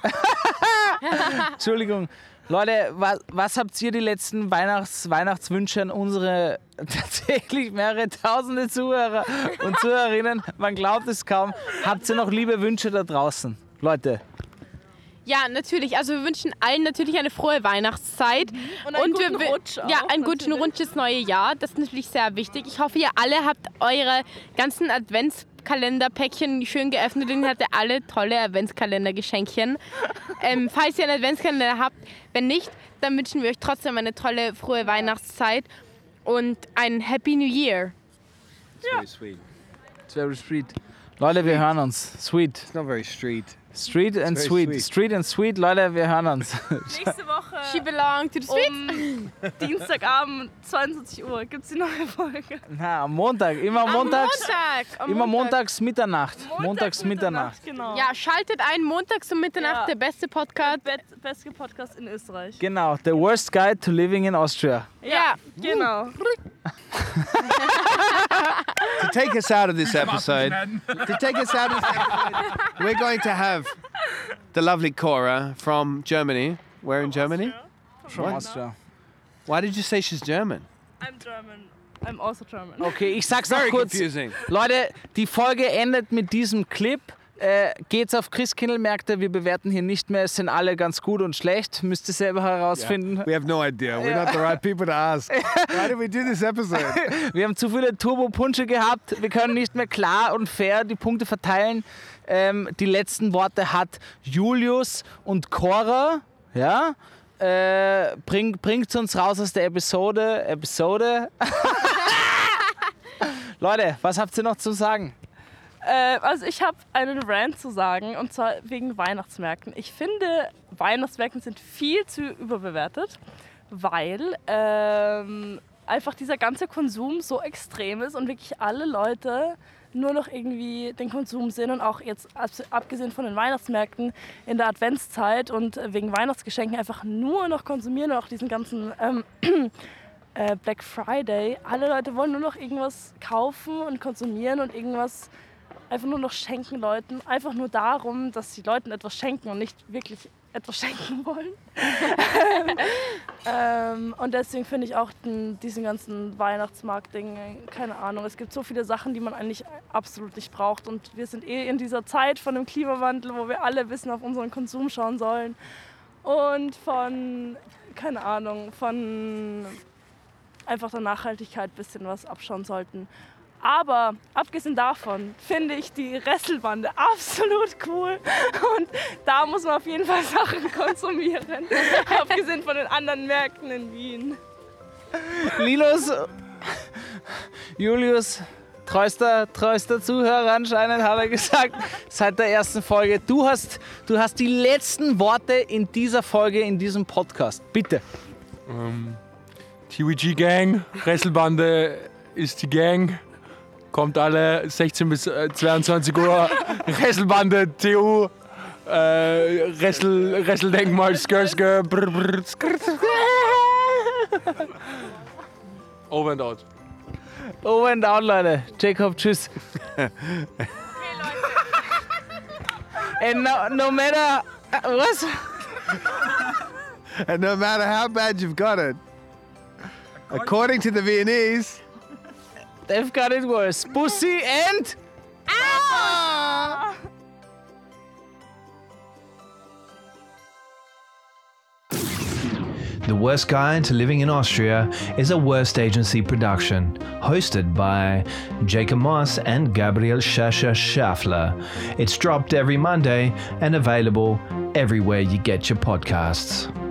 F: Entschuldigung. Leute, was, was habt ihr die letzten Weihnachts Weihnachtswünsche an unsere tatsächlich mehrere tausende Zuhörer und Zuhörerinnen? Man glaubt es kaum. Habt ihr noch liebe Wünsche da draußen? Leute,
J: Ja, natürlich. Also wir wünschen allen natürlich eine frohe Weihnachtszeit.
K: Und einen
J: wir
K: guten
J: wi-
K: Rutsch auch,
J: Ja, einen guten. Rutsch ins neue Jahr. Das ist natürlich sehr wichtig. Ich hoffe, ihr alle habt eure ganzen Adventskalenderpäckchen schön geöffnet und ihr hattet alle tolle Adventskalendergeschenkchen. Ähm, falls ihr einen Adventskalender habt, wenn nicht, dann wünschen wir euch trotzdem eine tolle, frohe Weihnachtszeit und ein Happy New Year.
E: Very sweet.
F: it's very sweet. Leute, wir hören uns. Sweet.
E: It's not very street.
F: Street and sweet.
E: sweet.
F: Street and sweet, Leute, wir hören uns.
K: Nächste Woche
J: She belong to the streets.
K: um Dienstagabend, 22 Uhr, gibt es die neue Folge.
F: Na, am Montag. Immer
J: Am
F: montags.
J: Montag. Am
F: Immer
J: Montag.
F: montags Mitternacht. Montags Mitternacht.
K: Genau.
J: Ja, schaltet ein, montags um Mitternacht,
K: Ja.
J: der beste Podcast.
K: Be beste Podcast in Österreich.
F: Genau, the worst guide to living in Austria.
J: Ja,
K: Genau.
E: To take us out of this episode, to take us out of this episode, we're going to have the lovely Cora from Germany. Where in Germany?
F: From Austria.
E: Why did you say she's German?
K: I'm German. I'm also German.
F: Okay, ich sag's noch
E: Very
F: kurz.
E: confusing.
F: Leute, die Folge endet mit diesem Clip. Äh, geht's auf Christkindlmärkte. Wir bewerten hier nicht mehr. Es sind alle ganz gut und schlecht. Müsst ihr selber herausfinden.
L: We have no idea. We're not the right people to ask. Why did we do this episode?
F: Wir haben zu viele Turbo-Punche gehabt. Wir können nicht mehr klar und fair die Punkte verteilen. Ähm, die letzten Worte hat Julius und Cora. Ja? Äh, bring, bringt uns raus aus der Episode. Episode. Leute, was habt ihr noch zu sagen?
K: Äh, also ich habe einen Rant zu sagen und zwar wegen Weihnachtsmärkten. Ich finde, Weihnachtsmärkte sind viel zu überbewertet, weil ähm, einfach dieser ganze Konsum so extrem ist und wirklich alle Leute nur noch irgendwie den Konsum sehen und auch jetzt abgesehen von den Weihnachtsmärkten in der Adventszeit und wegen Weihnachtsgeschenken einfach nur noch konsumieren und auch diesen ganzen ähm, äh, Black Friday. Alle Leute wollen nur noch irgendwas kaufen und konsumieren und irgendwas einfach nur noch schenken Leuten. Einfach nur darum, dass sie Leuten etwas schenken und nicht wirklich etwas schenken wollen. ähm, und deswegen finde ich auch den, diesen ganzen Weihnachtsmarkt-Ding, keine Ahnung, es gibt so viele Sachen, die man eigentlich absolut nicht braucht. Und wir sind eh in dieser Zeit von dem Klimawandel, wo wir alle bisschen auf unseren Konsum schauen sollen. Und von, keine Ahnung, von einfach der Nachhaltigkeit ein bisschen was abschauen sollten. Aber abgesehen davon finde ich die Wrestlbande absolut cool. Und da muss man auf jeden Fall Sachen konsumieren. abgesehen von den anderen Märkten in Wien.
F: Linus, Julius, treuster, treuster Zuhörer anscheinend, hat er gesagt, seit der ersten Folge. Du hast, du hast die letzten Worte in dieser Folge, in diesem Podcast. Bitte.
A: Ähm, TWG Gang, Wrestlebande ist die Gang. Kommt alle 16 bis äh, 22 Uhr. Wrestlebande, TU, äh, Wrestle, Wrestledenkmal, Skr, Skr, brr, brr, skr, skr. Over and out.
F: Over and out, Leute. Jacob, tschüss. And no, no matter. Was?
L: And no matter how bad you've got it, according to the Viennese,
F: They've got it worse. Pussy and. Ah!
M: The Worst Guide to Living in Austria is a Worst Agency production, hosted by Jacob Moss and Gabriel Shasha Schaffler. It's dropped every Monday and available everywhere you get your podcasts.